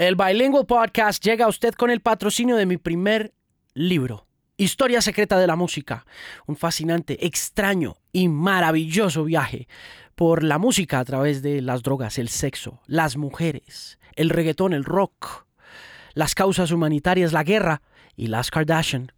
El Bilingual Podcast llega a usted con el patrocinio de mi primer libro, Historia Secreta de la Música, un fascinante, extraño y maravilloso viaje por la música a través de las drogas, el sexo, las mujeres, el reggaetón, el rock, las causas humanitarias, la guerra y las Kardashian.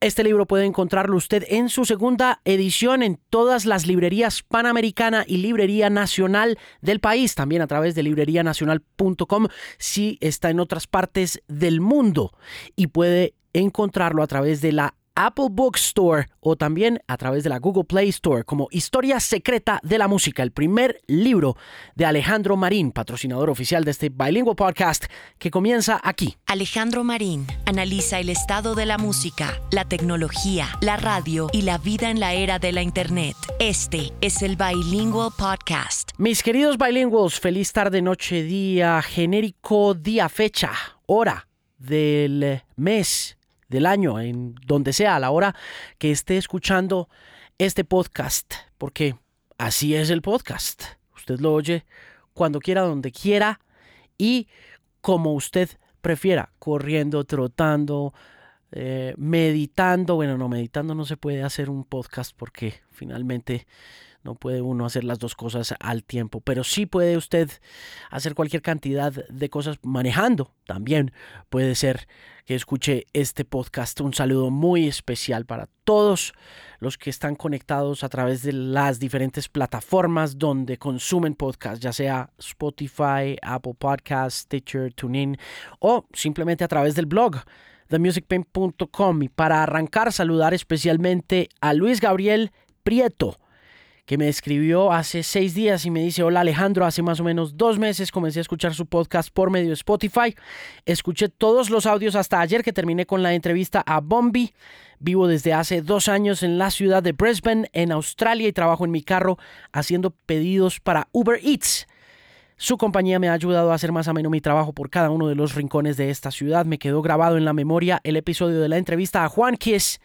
Este libro puede encontrarlo usted en su segunda edición en todas las librerías Panamericana y Librería Nacional del país, también a través de librerianacional.com si está en otras partes del mundo y puede encontrarlo a través de la Apple Bookstore o también a través de la Google Play Store como Historia Secreta de la Música, el primer libro de Alejandro Marín, patrocinador oficial de este bilingüe podcast que comienza aquí. Alejandro Marín analiza el estado de la música, la tecnología, la radio y la vida en la era de la Internet. Este es el Bilingual Podcast. Mis queridos bilingües, feliz tarde, noche, día, genérico, día, fecha, hora del mes del año, en donde sea, a la hora que esté escuchando este podcast, porque así es el podcast. Usted lo oye cuando quiera, donde quiera y como usted prefiera, corriendo, trotando, eh, meditando. Bueno, no, meditando no se puede hacer un podcast porque finalmente no puede uno hacer las dos cosas al tiempo, pero sí puede usted hacer cualquier cantidad de cosas manejando. También puede ser que escuche este podcast. Un saludo muy especial para todos los que están conectados a través de las diferentes plataformas donde consumen podcast, ya sea Spotify, Apple Podcasts, Stitcher, TuneIn o simplemente a través del blog themusicpain.com. Y para arrancar, saludar especialmente a Luis Gabriel Prieto que me escribió hace seis días y me dice, hola Alejandro, hace más o menos dos meses comencé a escuchar su podcast por medio de Spotify. Escuché todos los audios hasta ayer que terminé con la entrevista a Bombi. Vivo desde hace dos años en la ciudad de Brisbane, en Australia, y trabajo en mi carro haciendo pedidos para Uber Eats. Su compañía me ha ayudado a hacer más ameno mi trabajo por cada uno de los rincones de esta ciudad. Me quedó grabado en la memoria el episodio de la entrevista a Juan Kiss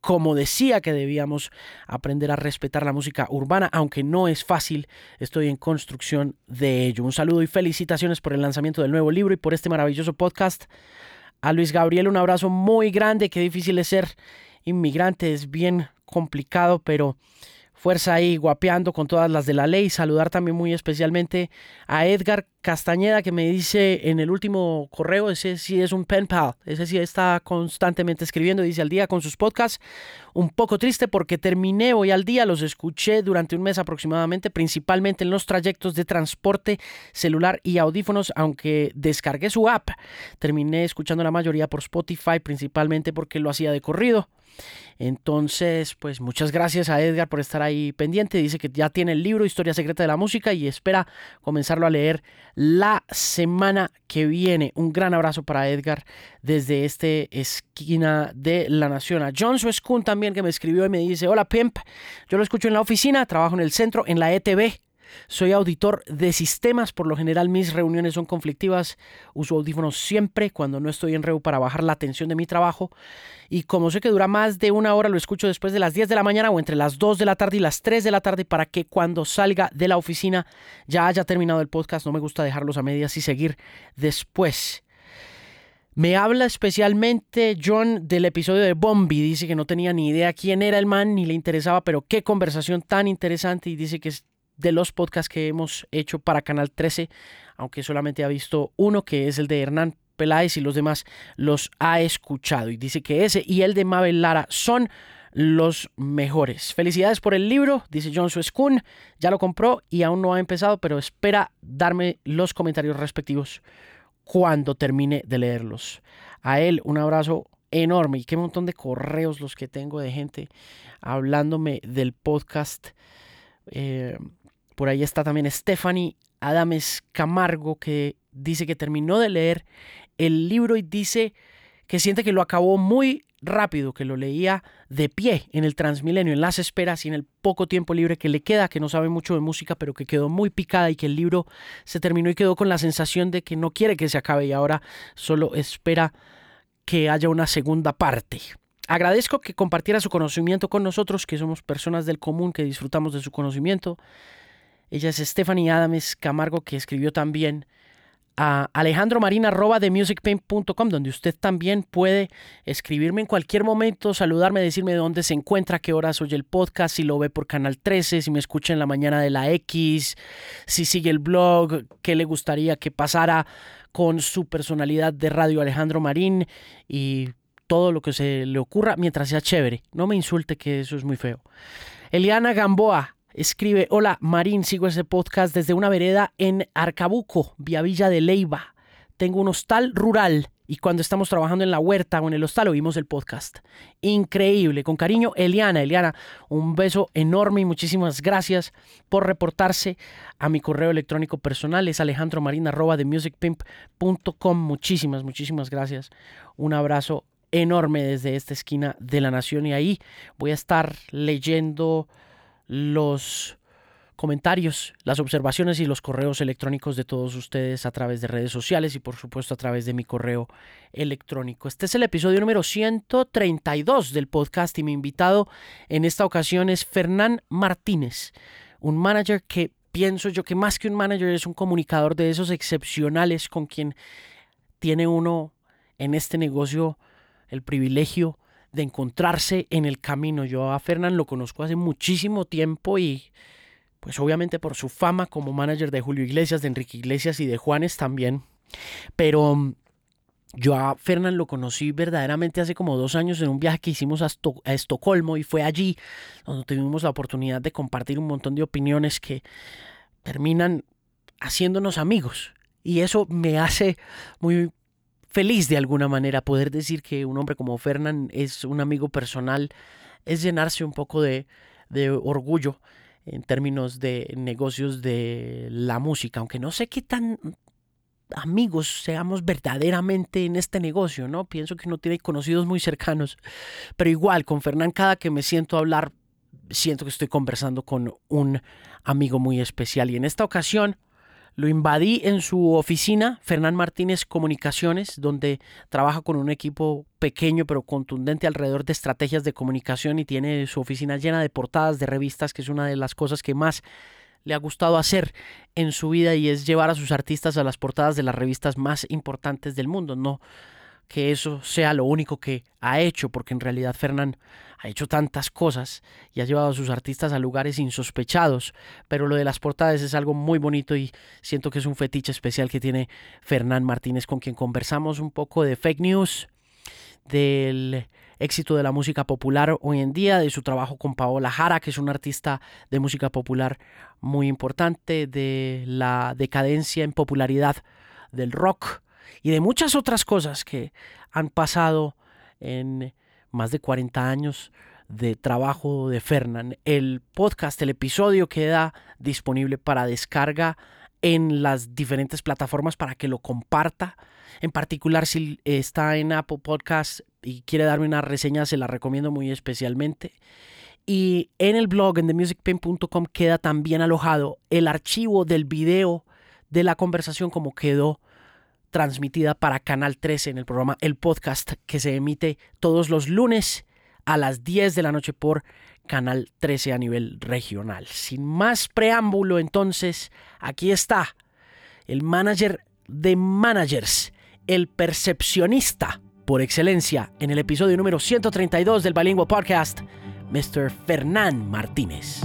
como decía que debíamos aprender a respetar la música urbana, aunque no es fácil, estoy en construcción de ello. Un saludo y felicitaciones por el lanzamiento del nuevo libro y por este maravilloso podcast. A Luis Gabriel un abrazo muy grande, qué difícil es ser inmigrante, es bien complicado, pero fuerza ahí guapeando con todas las de la ley. Saludar también muy especialmente a Edgar Castañeda que me dice en el último correo, ese sí es un pen pal, ese sí está constantemente escribiendo, dice al día con sus podcasts. Un poco triste porque terminé hoy al día, los escuché durante un mes aproximadamente, principalmente en los trayectos de transporte celular y audífonos, aunque descargué su app. Terminé escuchando la mayoría por Spotify, principalmente porque lo hacía de corrido. Entonces, pues muchas gracias a Edgar por estar ahí pendiente. Dice que ya tiene el libro Historia Secreta de la Música y espera comenzarlo a leer la semana que viene. Un gran abrazo para Edgar desde este esquina de la nación. A John Suescun también que me escribió y me dice, hola Pimp, yo lo escucho en la oficina, trabajo en el centro, en la ETV. Soy auditor de sistemas, por lo general mis reuniones son conflictivas, uso audífonos siempre cuando no estoy en REU para bajar la tensión de mi trabajo y como sé que dura más de una hora lo escucho después de las 10 de la mañana o entre las 2 de la tarde y las 3 de la tarde para que cuando salga de la oficina ya haya terminado el podcast, no me gusta dejarlos a medias y seguir después. Me habla especialmente John del episodio de Bombi. Dice que no tenía ni idea quién era el man ni le interesaba, pero qué conversación tan interesante. Y dice que de los podcasts que hemos hecho para Canal 13, aunque solamente ha visto uno, que es el de Hernán Peláez y los demás los ha escuchado. Y dice que ese y el de Mabel Lara son los mejores. Felicidades por el libro, dice John Suescun. Ya lo compró y aún no ha empezado, pero espera darme los comentarios respectivos cuando termine de leerlos. A él un abrazo enorme y qué montón de correos los que tengo de gente hablándome del podcast. Eh, por ahí está también Stephanie Adames Camargo, que dice que terminó de leer el libro y dice que siente que lo acabó muy rápido, que lo leía de pie en el Transmilenio, en las esperas y en el poco tiempo libre que le queda, que no sabe mucho de música, pero que quedó muy picada y que el libro se terminó y quedó con la sensación de que no quiere que se acabe y ahora solo espera que haya una segunda parte. Agradezco que compartiera su conocimiento con nosotros, que somos personas del común que disfrutamos de su conocimiento. Ella es Stephanie Adams Camargo, que escribió también a alejandromarina.com, donde usted también puede escribirme en cualquier momento, saludarme, decirme dónde se encuentra, qué horas oye el podcast, si lo ve por Canal 13, si me escucha en la mañana de la X, si sigue el blog, qué le gustaría que pasara con su personalidad de radio Alejandro Marín y todo lo que se le ocurra mientras sea chévere. No me insulte que eso es muy feo. Eliana Gamboa, Escribe, hola Marín, sigo ese podcast desde una vereda en Arcabuco, vía Villa de Leiva. Tengo un hostal rural y cuando estamos trabajando en la huerta o en el hostal oímos el podcast. Increíble, con cariño, Eliana. Eliana, un beso enorme y muchísimas gracias por reportarse a mi correo electrónico personal. Es alejandromarina.com. Muchísimas, muchísimas gracias. Un abrazo enorme desde esta esquina de la nación y ahí voy a estar leyendo los comentarios, las observaciones y los correos electrónicos de todos ustedes a través de redes sociales y por supuesto a través de mi correo electrónico. Este es el episodio número 132 del podcast y mi invitado en esta ocasión es Fernán Martínez, un manager que pienso yo que más que un manager es un comunicador de esos excepcionales con quien tiene uno en este negocio el privilegio de encontrarse en el camino. Yo a Fernán lo conozco hace muchísimo tiempo y pues obviamente por su fama como manager de Julio Iglesias, de Enrique Iglesias y de Juanes también. Pero yo a Fernán lo conocí verdaderamente hace como dos años en un viaje que hicimos a, a, Estocolmo y fue allí donde tuvimos la oportunidad de compartir un montón de opiniones que terminan haciéndonos amigos. Y eso me hace muy feliz de alguna manera poder decir que un hombre como Fernán es un amigo personal, es llenarse un poco de, de orgullo en términos de negocios de la música, aunque no sé qué tan amigos seamos verdaderamente en este negocio, ¿no? Pienso que uno tiene conocidos muy cercanos, pero igual con Fernán cada que me siento a hablar siento que estoy conversando con un amigo muy especial y en esta ocasión lo invadí en su oficina, Fernán Martínez Comunicaciones, donde trabaja con un equipo pequeño pero contundente alrededor de estrategias de comunicación y tiene su oficina llena de portadas de revistas, que es una de las cosas que más le ha gustado hacer en su vida y es llevar a sus artistas a las portadas de las revistas más importantes del mundo. No que eso sea lo único que ha hecho, porque en realidad Fernán ha hecho tantas cosas y ha llevado a sus artistas a lugares insospechados, pero lo de las portadas es algo muy bonito y siento que es un fetiche especial que tiene Fernán Martínez, con quien conversamos un poco de fake news, del éxito de la música popular hoy en día, de su trabajo con Paola Jara, que es un artista de música popular muy importante, de la decadencia en popularidad del rock y de muchas otras cosas que han pasado en más de 40 años de trabajo de Fernán. El podcast, el episodio queda disponible para descarga en las diferentes plataformas para que lo comparta. En particular, si está en Apple Podcast y quiere darme una reseña, se la recomiendo muy especialmente. Y en el blog, en themusicpain.com, queda también alojado el archivo del video de la conversación como quedó transmitida para Canal 13 en el programa El Podcast que se emite todos los lunes a las 10 de la noche por Canal 13 a nivel regional. Sin más preámbulo, entonces, aquí está el manager de managers, el percepcionista por excelencia en el episodio número 132 del Bilingual Podcast, Mr. Fernán Martínez.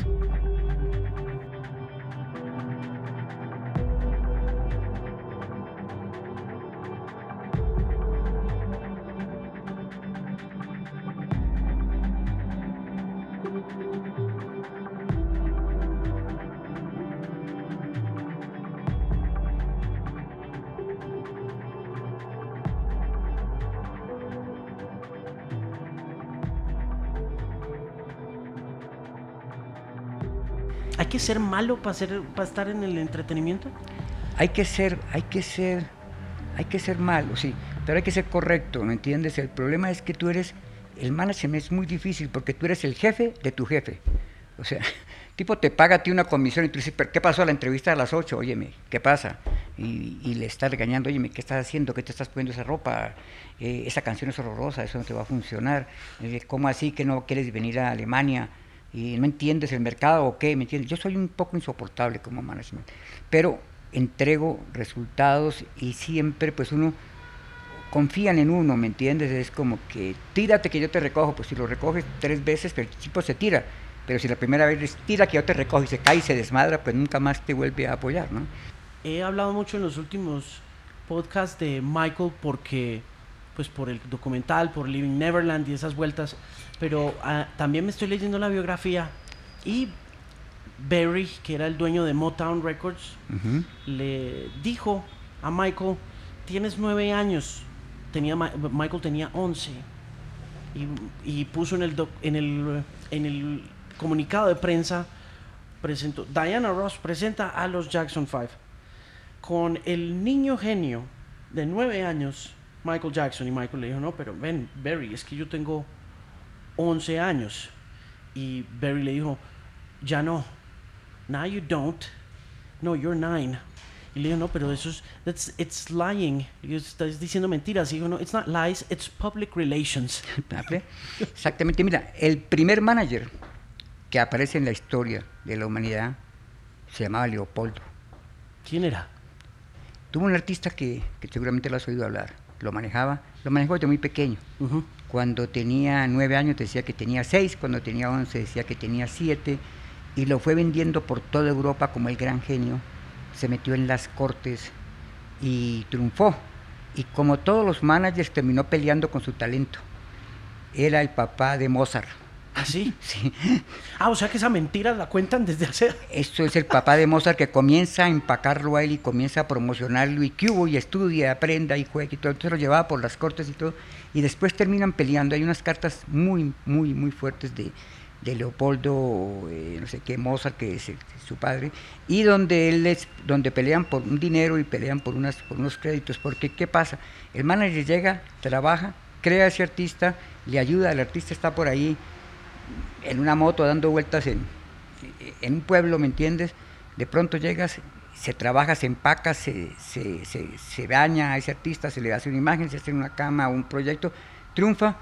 Ser malo para, ser, para estar en el entretenimiento? Hay que ser, hay que ser, hay que ser malo, sí, pero hay que ser correcto, ¿me entiendes? El problema es que tú eres, el management es muy difícil porque tú eres el jefe de tu jefe. O sea, tipo te paga a ti una comisión y tú dices, ¿qué pasó a la entrevista a las 8? Óyeme, ¿qué pasa? Y, le estás regañando, óyeme, ¿qué estás haciendo? ¿Qué te estás poniendo esa ropa? Eh, esa canción es horrorosa, eso no te va a funcionar. Eh, ¿Cómo así que no quieres venir a Alemania? Y no entiendes el mercado o qué, ¿me entiendes? Yo soy un poco insoportable como management, pero entrego resultados y siempre pues uno confían en uno, ¿me entiendes? Es como que tírate que yo te recojo, pues si lo recoges tres veces, el tipo se tira, pero si la primera vez tira que yo te recojo y se cae y se desmadra, pues nunca más te vuelve a apoyar, ¿no? He hablado mucho en los últimos podcasts de Michael porque pues por el documental, por Living Neverland y esas vueltas, pero ah, también me estoy leyendo la biografía y Barry, que era el dueño de Motown Records, le dijo a Michael, tienes nueve años, tenía, Michael tenía once, y, puso en el, en, el, en el comunicado de prensa, presentó, Diana Ross presenta a los Jackson Five, con el niño genio de nueve años, Michael Jackson, y Michael le dijo, no, pero ven, Barry, es que yo tengo 11 años. Y Barry le dijo, ya no, now you don't, no, you're nine. Y le dijo, no, pero eso es, that's, it's lying. Y estás diciendo mentiras. Y dijo, no, it's not lies, it's public relations. Exactamente, mira, el primer manager que aparece en la historia de la humanidad se llamaba Leopoldo. ¿Quién era? Tuvo un artista que, que seguramente lo has oído hablar. Lo manejaba, lo manejó desde muy pequeño. Cuando tenía nueve años decía que tenía seis, cuando tenía once decía que tenía siete, y lo fue vendiendo por toda Europa como el gran genio. Se metió en las cortes y triunfó. Y como todos los managers terminó peleando con su talento. Era el papá de Mozart. ¿Ah, sí? Sí. Ah, o sea que esa mentira la cuentan desde hace... Esto es el papá de Mozart que comienza a empacarlo a él y comienza a promocionarlo y que hubo y estudia, aprenda y juega y todo. Entonces lo llevaba por las cortes y todo. Y después terminan peleando. Hay unas cartas muy, muy, muy fuertes de, de Leopoldo, eh, no sé qué, Mozart, que es, su padre, y donde él es, donde pelean por un dinero y pelean por, unas, por unos créditos. Porque, ¿qué pasa? El manager llega, trabaja, crea a ese artista, le ayuda, el artista está por ahí en una moto dando vueltas en, en un pueblo, ¿me entiendes? De pronto llegas, se trabaja, se empaca, se, se, se, baña a ese artista, se le hace una imagen, se hace una cama, un proyecto, triunfa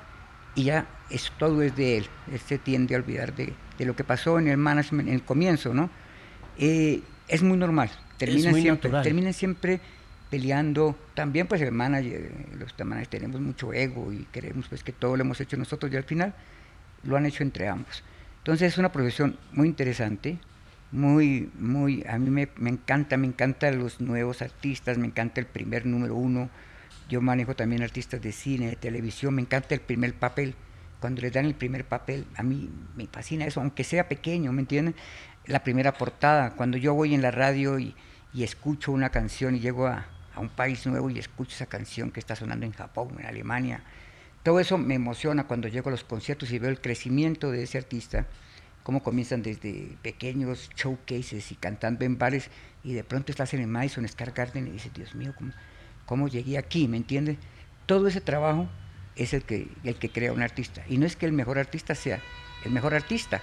y ya es, todo es de él. Él se tiende a olvidar de, de lo que pasó en el management, en el comienzo, ¿no? Eh, es muy normal. Terminan, siempre, terminan siempre peleando. También pues el manager, los managers tenemos mucho ego y queremos pues que todo lo hemos hecho nosotros y al final lo han hecho entre ambos. Entonces es una profesión muy interesante, muy, muy, a mí me, me, encanta, me encantan los nuevos artistas, me encanta el primer número uno, yo manejo también artistas de cine, de televisión, me encanta el primer papel, cuando les dan el primer papel, a mí me fascina eso, aunque sea pequeño, ¿me entienden? La primera portada, cuando yo voy en la radio y, y escucho una canción y llego a, a un país nuevo y escucho esa canción que está sonando en Japón, en Alemania, todo eso me emociona cuando llego a los conciertos y veo el crecimiento de ese artista, cómo comienzan desde pequeños showcases y cantando en bares y de pronto estás en el Madison Square Garden y dices, Dios mío, ¿cómo, cómo llegué aquí? ¿Me entiendes? Todo ese trabajo es el que, el que crea un artista. Y no es que el mejor artista sea el mejor artista,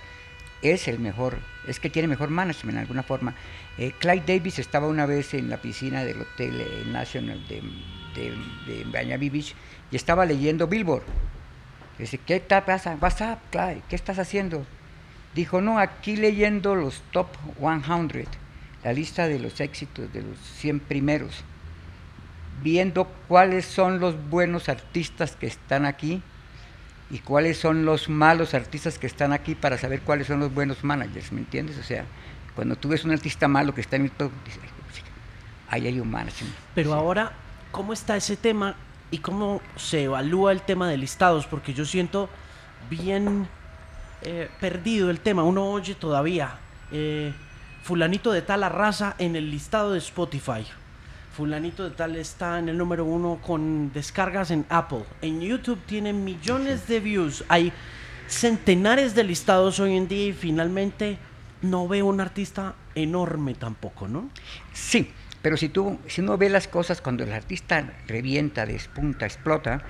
es el mejor, es que tiene mejor management en alguna forma. Eh, Clyde Davis estaba una vez en la piscina del Hotel eh, National de, de, de Beach y estaba leyendo Billboard. Dice, ¿qué está pasa? What's up, Clyde? ¿Qué estás haciendo? Dijo, no, aquí leyendo los top 100, la lista de los éxitos de los 100 primeros, viendo cuáles son los buenos artistas que están aquí y cuáles son los malos artistas que están aquí para saber cuáles son los buenos managers, ¿me entiendes? O sea, cuando tú ves un artista malo que está en el top, dices, ahí hay un manager. Pero ahora, ¿cómo está ese tema y cómo se evalúa el tema de listados, porque yo siento bien eh, perdido el tema. Uno oye todavía eh, fulanito de tal raza en el listado de Spotify. Fulanito de tal está en el número uno con descargas en Apple. En YouTube tiene millones de views. Hay centenares de listados hoy en día y finalmente no veo un artista enorme tampoco, ¿no? Sí, pero si, tú, si uno ve las cosas cuando el artista revienta, despunta, explota,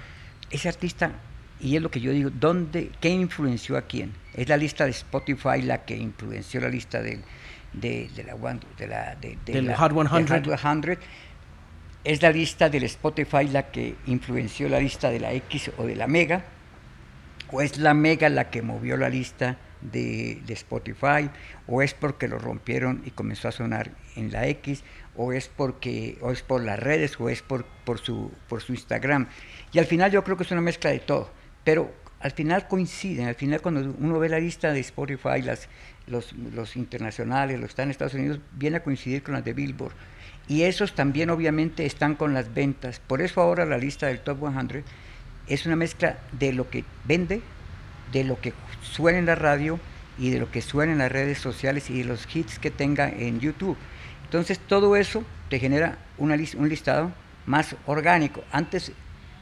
ese artista, y es lo que yo digo, ¿dónde, ¿qué influenció a quién? Es la lista de Spotify la que influenció la lista de, de, de la, de la, de, del Hot 100. 100. Es la lista del Spotify la que influenció la lista de la X o de la Mega, o es la Mega la que movió la lista de, Spotify, o es porque lo rompieron y comenzó a sonar en la X, o es porque, o es por las redes, o es por, por, su, por su Instagram. Y al final yo creo que es una mezcla de todo. Pero al final coinciden, al final cuando uno ve la lista de Spotify, las, los, los internacionales, los que están en Estados Unidos, viene a coincidir con las de Billboard. Y esos también obviamente están con las ventas. Por eso ahora la lista del Top 100 es una mezcla de lo que vende, de lo que suena en la radio y de lo que suena en las redes sociales y de los hits que tenga en YouTube. Entonces todo eso te genera una un listado más orgánico. Antes,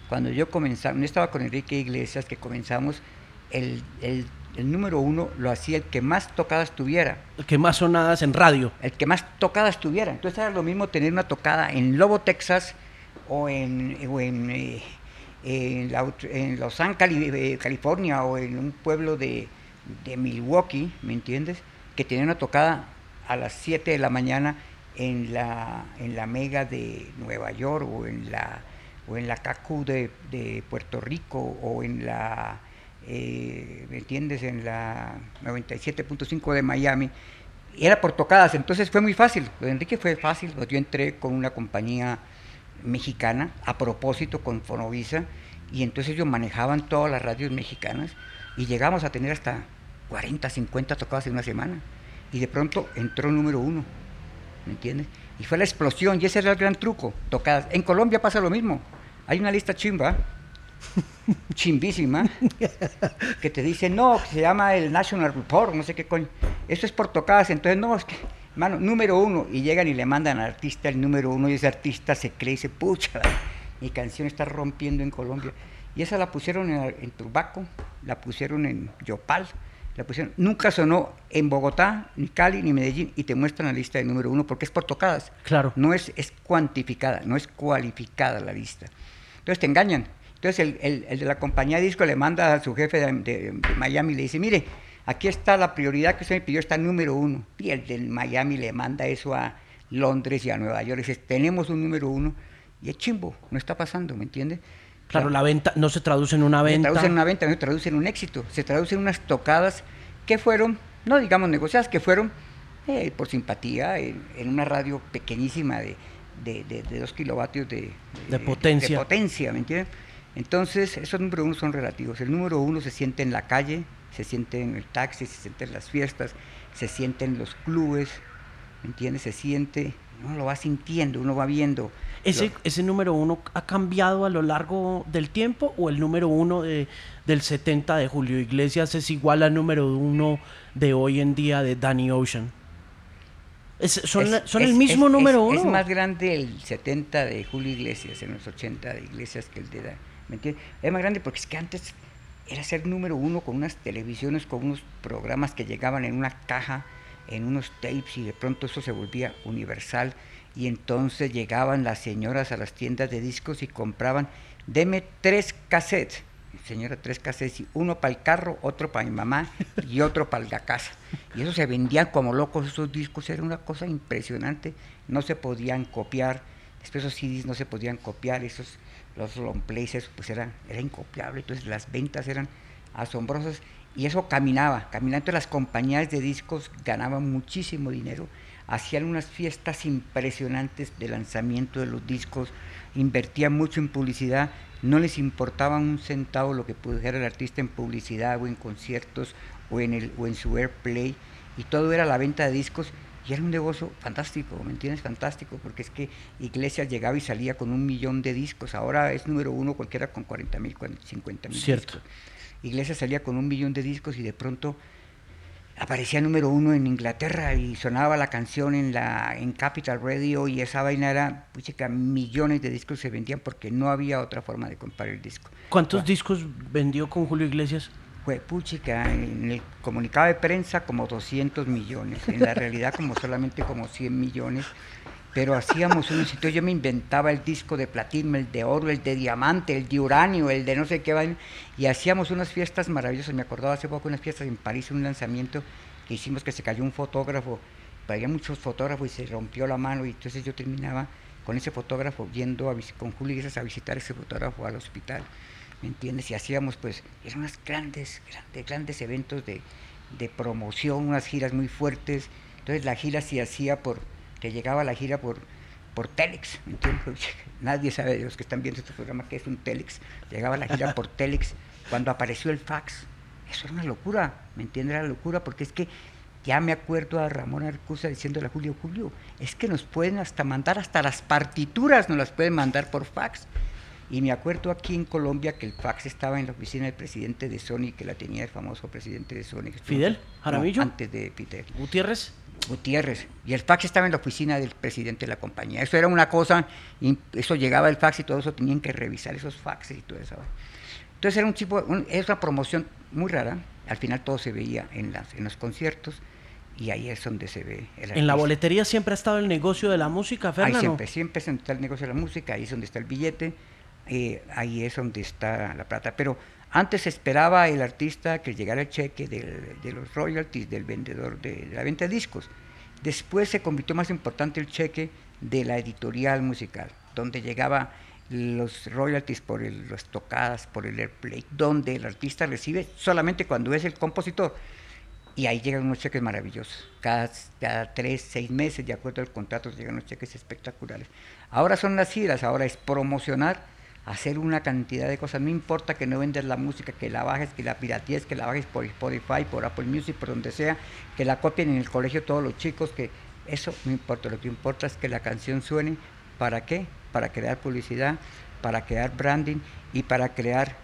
cuando yo comenzaba, no estaba con Enrique Iglesias, que comenzamos, el, el, el, número uno lo hacía el que más tocadas tuviera. El que más sonadas en radio. El que más tocadas tuviera. Entonces era lo mismo tener una tocada en Lobo, Texas, o en, o en eh, en, Los Ángeles, eh, California, o en un pueblo de, Milwaukee, ¿me entiendes? Que tenía una tocada a las 7 de la mañana en la, en la Mega de Nueva York o en la, o en la CACU de, Puerto Rico o en la, eh, ¿me entiendes? En la 97.5 de Miami. Era por tocadas, entonces fue muy fácil. Lo de Enrique fue fácil, pues yo entré con una compañía mexicana, a propósito con Fonovisa, y entonces ellos manejaban todas las radios mexicanas y llegamos a tener hasta 40, 50 tocadas en una semana. Y de pronto entró número uno, ¿me entiendes? Y fue la explosión, y ese era el gran truco, tocadas. En Colombia pasa lo mismo. Hay una lista chimba, chimbísima, que te dice, no, se llama el National Report, no sé qué coño. Eso es por tocadas, entonces no, es que mano, número uno, y llegan y le mandan al artista el número uno, y ese artista se cree y dice, pucha, mi canción está rompiendo en Colombia. Y esa la pusieron en, Turbaco, la pusieron en Yopal, la pusieron, nunca sonó en Bogotá, ni Cali, ni Medellín, y te muestran la lista de número uno, porque es por tocadas. Claro. No es, es cuantificada, no es cualificada la lista. Entonces te engañan. Entonces el, de la compañía de disco le manda a su jefe de, de Miami y le dice, mire, aquí está la prioridad que usted me pidió, está número uno. Y el del Miami le manda eso a Londres y a Nueva York. Dice, tenemos un número uno. Y es chimbo, no está pasando, ¿me entiende? Claro, la venta no se traduce en una venta. Se traduce en una venta, no se traduce en un éxito. Se traduce en unas tocadas que fueron, no digamos negociadas, que fueron eh, por simpatía en, una radio pequeñísima de, de, dos kilovatios de, de potencia. De, potencia, ¿me entiendes? Entonces, esos números uno son relativos. El número uno se siente en la calle, se siente en el taxi, se siente en las fiestas, se siente en los clubes, ¿me entiendes? Se siente, uno lo va sintiendo, uno va viendo. ¿Ese, ¿Ese número uno ha cambiado a lo largo del tiempo o el número uno de, del 70 de Julio Iglesias es igual al número uno de hoy en día de Danny Ocean? son, son el mismo número uno. Es más grande el 70 de Julio Iglesias en los 80 de Iglesias que el de Danny. ¿Me entiendes? Es más grande porque es que antes era ser número uno con unas televisiones, con unos programas que llegaban en una caja, en unos tapes y de pronto eso se volvía universal y entonces llegaban las señoras a las tiendas de discos y compraban, deme tres cassettes, señora, tres cassettes, uno para el carro, otro para mi mamá y otro para la casa. Y eso se vendían como locos esos discos, era una cosa impresionante, no se podían copiar, esos CDs no se podían copiar, esos los long plays, pues era, era incopiable, entonces las ventas eran asombrosas y eso caminaba, caminando las compañías de discos ganaban muchísimo dinero, hacían unas fiestas impresionantes de lanzamiento de los discos, invertían mucho en publicidad, no les importaba un centavo lo que pudiera el artista en publicidad o en conciertos o en, el, o en su airplay, y todo era la venta de discos y era un negocio fantástico, ¿me entiendes? Fantástico, porque es que Iglesias llegaba y salía con un millón de discos. Ahora es número uno cualquiera con 40 mil, 50 mil Cierto. Iglesias salía con un millón de discos y de pronto aparecía número uno en Inglaterra y sonaba la canción en la en Capital Radio y esa vaina era, pucha, millones de discos se vendían porque no había otra forma de comprar el disco. ¿Cuántos discos vendió con Julio Iglesias? Fue puchica, en el comunicado de prensa como 200 millones, en la realidad como solamente como 100 millones, pero hacíamos un sitio, yo me inventaba el disco de platino, el de oro, el de diamante, el de uranio, el de no sé qué, y hacíamos unas fiestas maravillosas, me acordaba hace poco unas fiestas en París, un lanzamiento que hicimos que se cayó un fotógrafo, había muchos fotógrafos y se rompió la mano, y entonces yo terminaba con ese fotógrafo yendo a, con Julio Iglesias a visitar ese fotógrafo al hospital. ¿Me entiendes? Y hacíamos pues, eran unos grandes, grandes, grandes eventos de, de promoción, unas giras muy fuertes. Entonces la gira se hacía por, que llegaba la gira por, por Telex, ¿me entiendes? Nadie sabe de los que están viendo este programa que es un Telex. Llegaba la gira por Telex cuando apareció el fax. Eso era una locura, ¿me entiendes? Era locura porque es que ya me acuerdo a Ramón Arcusa diciéndole a Julio, Julio, es que nos pueden hasta mandar, hasta las partituras nos las pueden mandar por fax. Y me acuerdo aquí en Colombia que el fax estaba en la oficina del presidente de Sony, que la tenía el famoso presidente de Sony. ¿Fidel? ¿Jaramillo? antes de Peter. ¿Gutiérrez? Gutiérrez. Y el fax estaba en la oficina del presidente de la compañía. Eso era una cosa, eso llegaba el fax y todo eso, tenían que revisar esos faxes y todo eso. Entonces era un tipo, es una promoción muy rara. Al final todo se veía en, las, en los conciertos y ahí es donde se ve el En la boletería siempre ha estado el negocio de la música, Fernando. Ahí siempre, siempre está el negocio de la música, ahí es donde está el billete, eh, ahí es donde está la plata. Pero antes esperaba el artista que llegara el cheque de los royalties del vendedor de, la venta de discos. Después se convirtió más importante el cheque de la editorial musical, donde llegaba los royalties por el, las tocadas, por el airplay, donde el artista recibe solamente cuando es el compositor y ahí llegan unos cheques maravillosos. Cada, cada, tres, seis meses, de acuerdo al contrato, llegan unos cheques espectaculares. Ahora son las giras, ahora es promocionar, hacer una cantidad de cosas. No importa que no vendas la música, que la bajes, que la piratees, que la bajes por Spotify, por Apple Music, por donde sea, que la copien en el colegio todos los chicos, que eso no importa. Lo que importa es que la canción suene. ¿Para qué? Para crear publicidad, para crear branding y para crear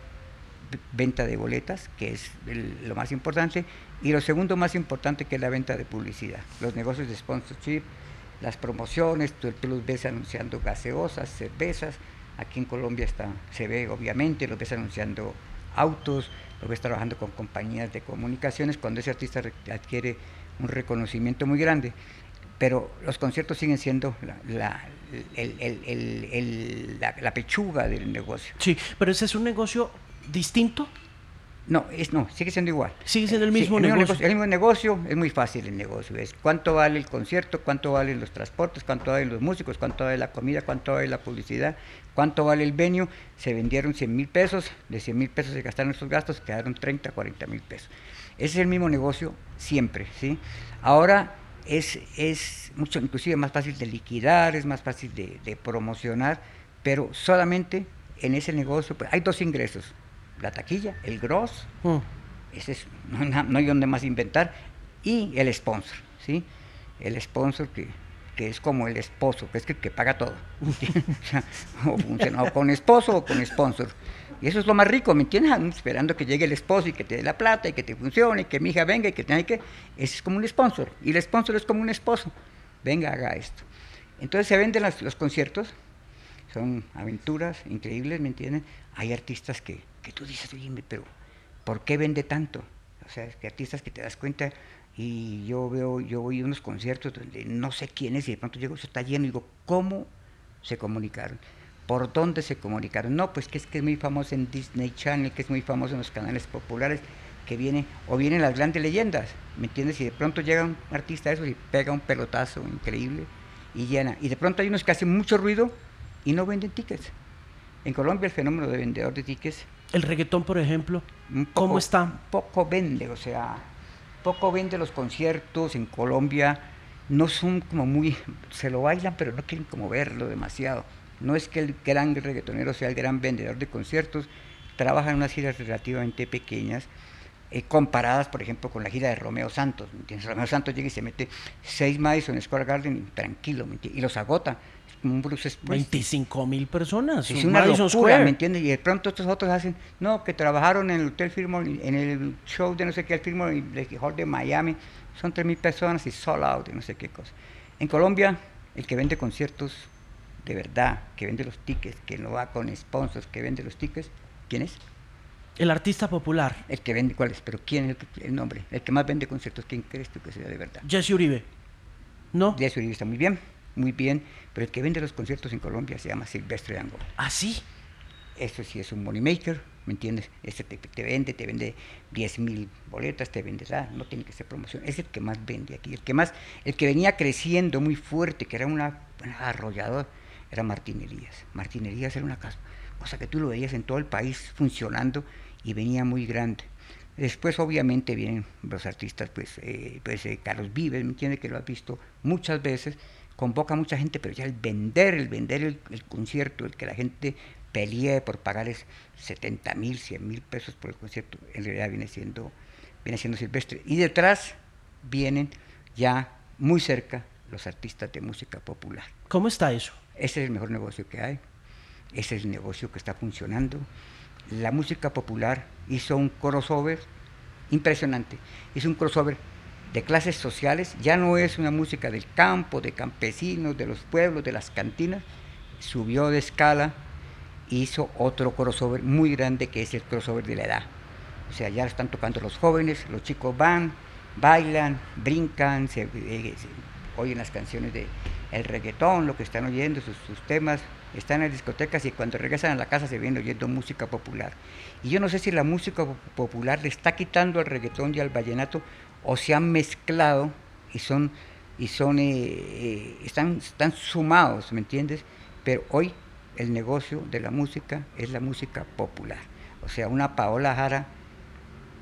venta de boletas, que es lo más importante, y lo segundo más importante que es la venta de publicidad, los negocios de sponsorship, las promociones, tú, los ves anunciando gaseosas, cervezas, aquí en Colombia está, se ve obviamente, los ves anunciando autos, los ves trabajando con compañías de comunicaciones, cuando ese artista adquiere un reconocimiento muy grande. Pero los conciertos siguen siendo la, la pechuga del negocio. Sí, pero ese es un negocio distinto? No, es, no, sigue siendo igual. Sigue siendo el mismo negocio. El mismo negocio es muy fácil el negocio. Es cuánto vale el concierto, cuánto valen los transportes, cuánto valen los músicos, cuánto vale la comida, cuánto vale la publicidad, cuánto vale el venio. Se vendieron 100 mil pesos, de 100 mil pesos se gastaron esos gastos, quedaron 30, 40 mil pesos. Ese es el mismo negocio siempre, ¿sí? Ahora es, es mucho, inclusive más fácil de liquidar, es más fácil de, de promocionar, pero solamente en ese negocio pues, hay dos ingresos la taquilla, el gross, mm. ese es, no, hay donde más inventar, y el sponsor, ¿sí? El sponsor que, que es como el esposo, que es el que paga todo, o, con esposo o con sponsor. Y eso es lo más rico, ¿me entiendes? Esperando que llegue el esposo y que te dé la plata y que te funcione, y que mi hija venga y que tenga que... Ese es como un sponsor, y el sponsor es como un esposo. Venga, haga esto. Entonces se venden los conciertos, son aventuras increíbles, ¿me entienden? Hay artistas que, que tú dices, oye, pero ¿por qué vende tanto? O sea, que artistas que te das cuenta y yo veo, yo voy a unos conciertos donde no sé quién es y de pronto llego, se está lleno y digo, ¿cómo se comunicaron? ¿Por dónde se comunicaron? No, pues que es que es muy famoso en Disney Channel, que es muy famoso en los canales populares, que viene, o vienen las grandes leyendas, ¿me entiendes? Y de pronto llega un artista eso y pega un pelotazo increíble y llena. Y de pronto hay unos que hacen mucho ruido y no venden tickets. En Colombia el fenómeno de vendedor de tickets el reggaetón, por ejemplo, ¿cómo está? Poco vende, o sea, poco vende los conciertos en Colombia. No son como muy, se lo bailan, pero no quieren como verlo demasiado. No es que el gran reggaetonero sea el gran vendedor de conciertos, trabaja en unas giras relativamente pequeñas, eh, comparadas, por ejemplo, con la gira de Romeo Santos. Romeo Santos llega y se mete seis Madison Square Garden tranquilo, y los agota un Bruce 25 mil personas. Es una locura, ¿me entiendes? Y de pronto estos otros hacen, no, que trabajaron en el Hotel Fillmore, en el show de no sé qué, el Fillmore, el Hall de Miami, son 3 mil personas y sold out y no sé qué cosa. En Colombia, el que vende conciertos de verdad, que vende los tickets, que no va con sponsors, que vende los tickets, ¿quién es? El artista popular. El que vende, ¿cuál es? Pero ¿quién es el, el nombre? El que más vende conciertos, ¿quién crees tú que sea de verdad? Jesse Uribe. ¿No? Jesse Uribe está muy bien muy bien, pero el que vende los conciertos en Colombia se llama Silvestre Dangond. ¿Ah, sí? Eso sí es un money maker, ¿me entiendes? Este te, vende, te vende 10 mil boletas, te vende, ah, no tiene que ser promoción. Es el que más vende aquí. El que más, el que venía creciendo muy fuerte, que era una, un arrollador, era. Martín Elías era una cosa, cosa que tú lo veías en todo el país funcionando y venía muy grande. Después, obviamente, vienen los artistas, pues, eh, pues eh, Carlos Vives, ¿me entiende? Que lo has visto muchas veces, convoca a mucha gente, pero ya el vender, el vender el, concierto, el que la gente pelee por pagar 70 mil, 100 mil pesos por el concierto, en realidad viene siendo, viene siendo silvestre. Y detrás vienen ya muy cerca los artistas de música popular. ¿Cómo está eso? Ese es el mejor negocio que hay, ese es el negocio que está funcionando la música popular hizo un crossover impresionante. Hizo un crossover de clases sociales, ya no es una música del campo, de campesinos, de los pueblos, de las cantinas, subió de escala, hizo otro crossover muy grande que es el crossover de la edad. O sea, ya están tocando los jóvenes, los chicos van, bailan, brincan, se, eh, oyen las canciones de el reggaetón, lo que están oyendo, sus, temas, están en discotecas y cuando regresan a la casa se vienen oyendo música popular. Y yo no sé si la música popular le está quitando al reggaetón y al vallenato o se han mezclado y son y son eh, eh, están, están sumados, ¿me entiendes? Pero hoy el negocio de la música es la música popular. O sea, una Paola Jara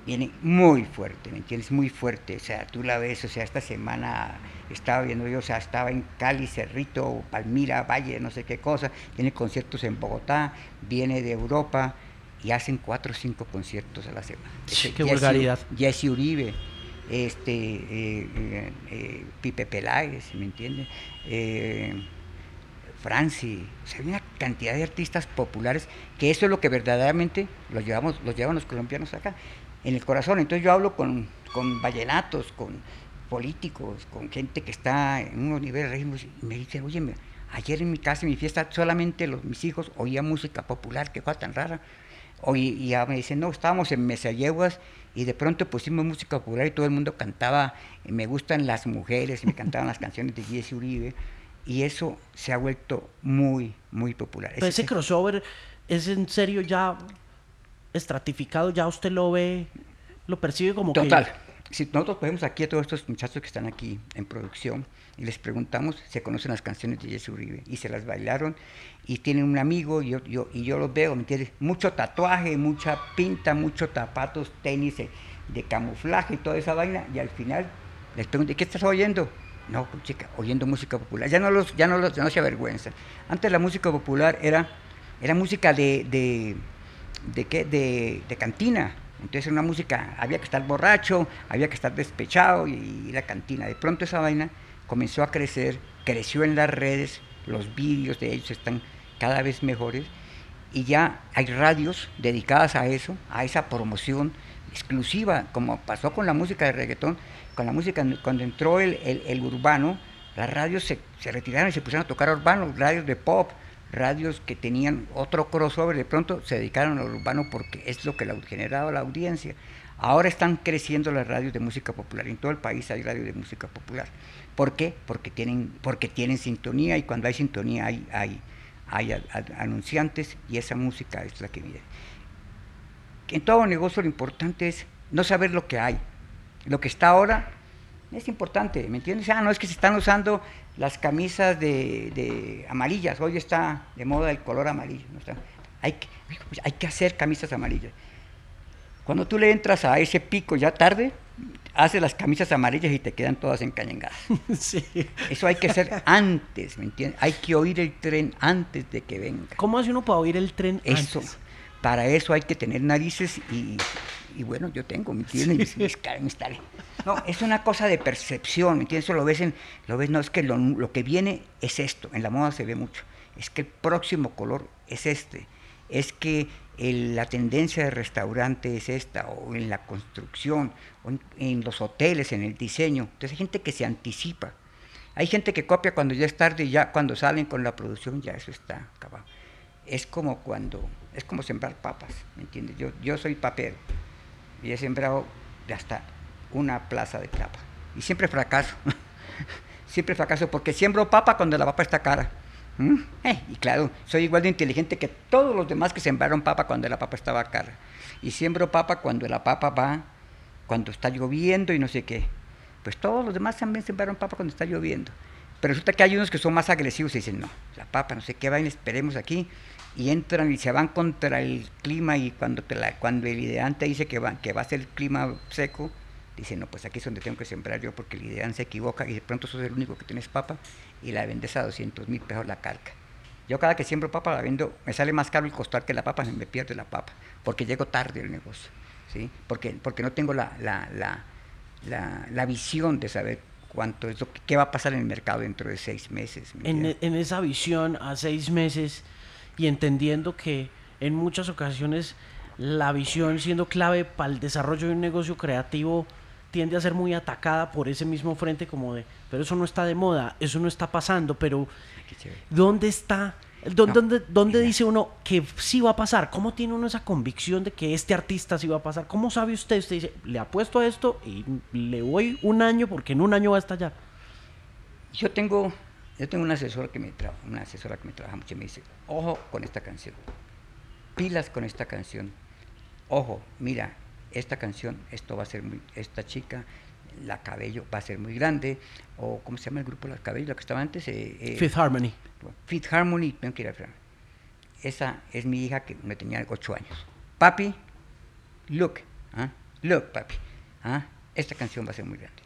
viene muy fuerte, ¿me entiendes? Muy fuerte. O sea, tú la ves, o sea, esta semana estaba viendo yo, o sea, estaba en Cali, Cerrito, Palmira, Valle, no sé qué cosa, tiene conciertos en Bogotá, viene de Europa y hacen cuatro o cinco conciertos a la semana. qué vulgaridad. Jesse Uribe, este, eh, eh, eh, Pipe ¿me entiendes? Franci, o sea, hay una cantidad de artistas populares que eso es lo que verdaderamente los llevamos, los llevan los colombianos acá, en el corazón. Entonces yo hablo con, con vallenatos, con políticos, con gente que está en unos niveles ritmos, y me dicen, oye, ayer en mi casa, en mi fiesta, solamente los, mis hijos oían música popular, qué cosa tan rara. Hoy, y me dicen, no, estábamos en Mesayeguas y de pronto pusimos música popular y todo el mundo cantaba, eh, me gustan las mujeres, me cantaban las canciones de Jesse Uribe, y eso se ha vuelto muy, muy popular. Pero ese crossover es en serio ya estratificado, ya usted lo ve, lo percibe como Total si nosotros ponemos aquí a todos estos muchachos que están aquí en producción y les preguntamos, se conocen las canciones de Jesse Uribe y se las bailaron y tienen un amigo y yo, yo, y yo los veo, ¿me entiendes? Mucho tatuaje, mucha pinta, muchos zapatos, tenis de, camuflaje y toda esa vaina y al final les pregunto, ¿qué estás oyendo? No, chica, oyendo música popular. Ya no los, ya no los, no se avergüenza. Antes la música popular era, era música de, de, ¿qué? de, de cantina entonces una música, había que estar borracho, había que estar despechado y, la cantina. De pronto esa vaina comenzó a crecer, creció en las redes, los vídeos de ellos están cada vez mejores y ya hay radios dedicadas a eso, a esa promoción exclusiva, como pasó con la música de reggaetón, con la música cuando entró el, el, urbano, las radios se, se retiraron y se pusieron a tocar urbano, radios de pop, radios que tenían otro crossover, de pronto se dedicaron al urbano porque es lo que le generaba la audiencia. Ahora están creciendo las radios de música popular. En todo el país hay radios de música popular. ¿Por qué? Porque tienen, porque tienen sintonía y cuando hay sintonía hay, hay, hay anunciantes y esa música es la que viene. En todo negocio lo importante es no saber lo que hay. Lo que está ahora es importante, ¿me entiendes? Ah, no es que se están usando las camisas de, amarillas, hoy está de moda el color amarillo. hay, que, hay que hacer camisas amarillas. Cuando tú le entras a ese pico ya tarde, haces las camisas amarillas y te quedan todas encañengadas. Sí. Eso hay que hacer antes, ¿me entiendes? Hay que oír el tren antes de que venga. ¿Cómo hace uno para oír el tren eso, Para eso hay que tener narices y, y bueno, yo tengo, ¿me entiendes? Mis, No, es una cosa de percepción, ¿me entiendes? Eso lo ves, en, lo ves, no es que lo, que viene es esto, en la moda se ve mucho, es que el próximo color es este, es que la tendencia de restaurante es esta, o en la construcción, o en, los hoteles, en el diseño. Entonces hay gente que se anticipa. Hay gente que copia cuando ya es tarde y ya cuando salen con la producción ya eso está acabado. Es como cuando, es como sembrar papas, ¿me entiendes? Yo, yo soy papero y he sembrado hasta una plaza de papa. Y siempre fracaso. siempre fracaso porque siembro papa cuando la papa está cara. ¿Mm? Eh, y claro, soy igual de inteligente que todos los demás que sembraron papa cuando la papa estaba cara. Y siembro papa cuando la papa va, cuando está lloviendo y no sé qué. Pues todos los demás también sembraron papa cuando está lloviendo. Pero resulta que hay unos que son más agresivos y dicen, no, la papa, no sé qué, vaina, esperemos aquí y entran y se van contra el clima y cuando, te la, cuando el ideante dice que va, que va a ser el clima seco, dice, no, pues aquí es donde tengo que sembrar yo porque el ideante se equivoca y de pronto sos el único que tienes papa y la vendes a 200 mil pesos la calca. Yo cada que siembro papa la vendo, me sale más caro el costar que la papa, me pierde la papa, porque llego tarde al negocio, ¿sí? Porque, porque no tengo la, la, la, la, la visión de saber cuánto es lo que, qué va a pasar en el mercado dentro de seis meses. ¿me En, en esa visión a seis meses y entendiendo que en muchas ocasiones la visión siendo clave para el desarrollo de un negocio creativo tiende a ser muy atacada por ese mismo frente como de, pero eso no está de moda, eso no está pasando, pero. ¿dónde está? ¿Dó- No, ¿Dónde, dónde dice uno que sí va a pasar? ¿Cómo tiene uno esa convicción de que este artista sí va a pasar? ¿Cómo sabe usted? Usted dice, le apuesto a esto y le voy un año porque en un año va a estallar. Yo tengo, yo tengo una asesora que me trabaja, una asesora que me trabaja mucho y me dice, ojo con esta canción, pilas con esta canción, ojo, mira, esta canción, esto va a ser muy, esta chica, la cabello va a ser muy grande, o ¿cómo se llama el grupo La Cabello, lo que estaba antes? Eh, eh, Fifth Harmony. Fifth Harmony, tengo que ir a. Esa es mi hija que me tenía ocho años. Papi, look, ¿ah? look, papi, ¿ah? esta canción va a ser muy grande.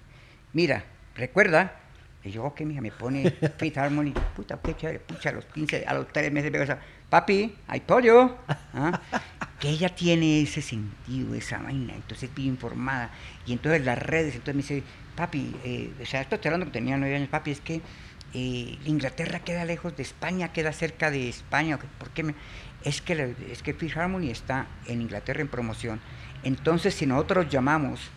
Mira, recuerda, y yo, ok, mija, me pone Fifth Harmony, puta, qué chévere, pucha, a los 15, a los 3 meses esa, papi, told you, ¿ah? que ella tiene ese sentido, esa vaina, entonces es bien informada, y entonces las redes, entonces me dice, papi, eh, o sea, esto estoy hablando que tenía nueve años, papi, es que eh, Inglaterra queda lejos de España, queda cerca de España, ¿por qué me...? Es que, es que Fifth Harmony está en Inglaterra en promoción, entonces si nosotros llamamos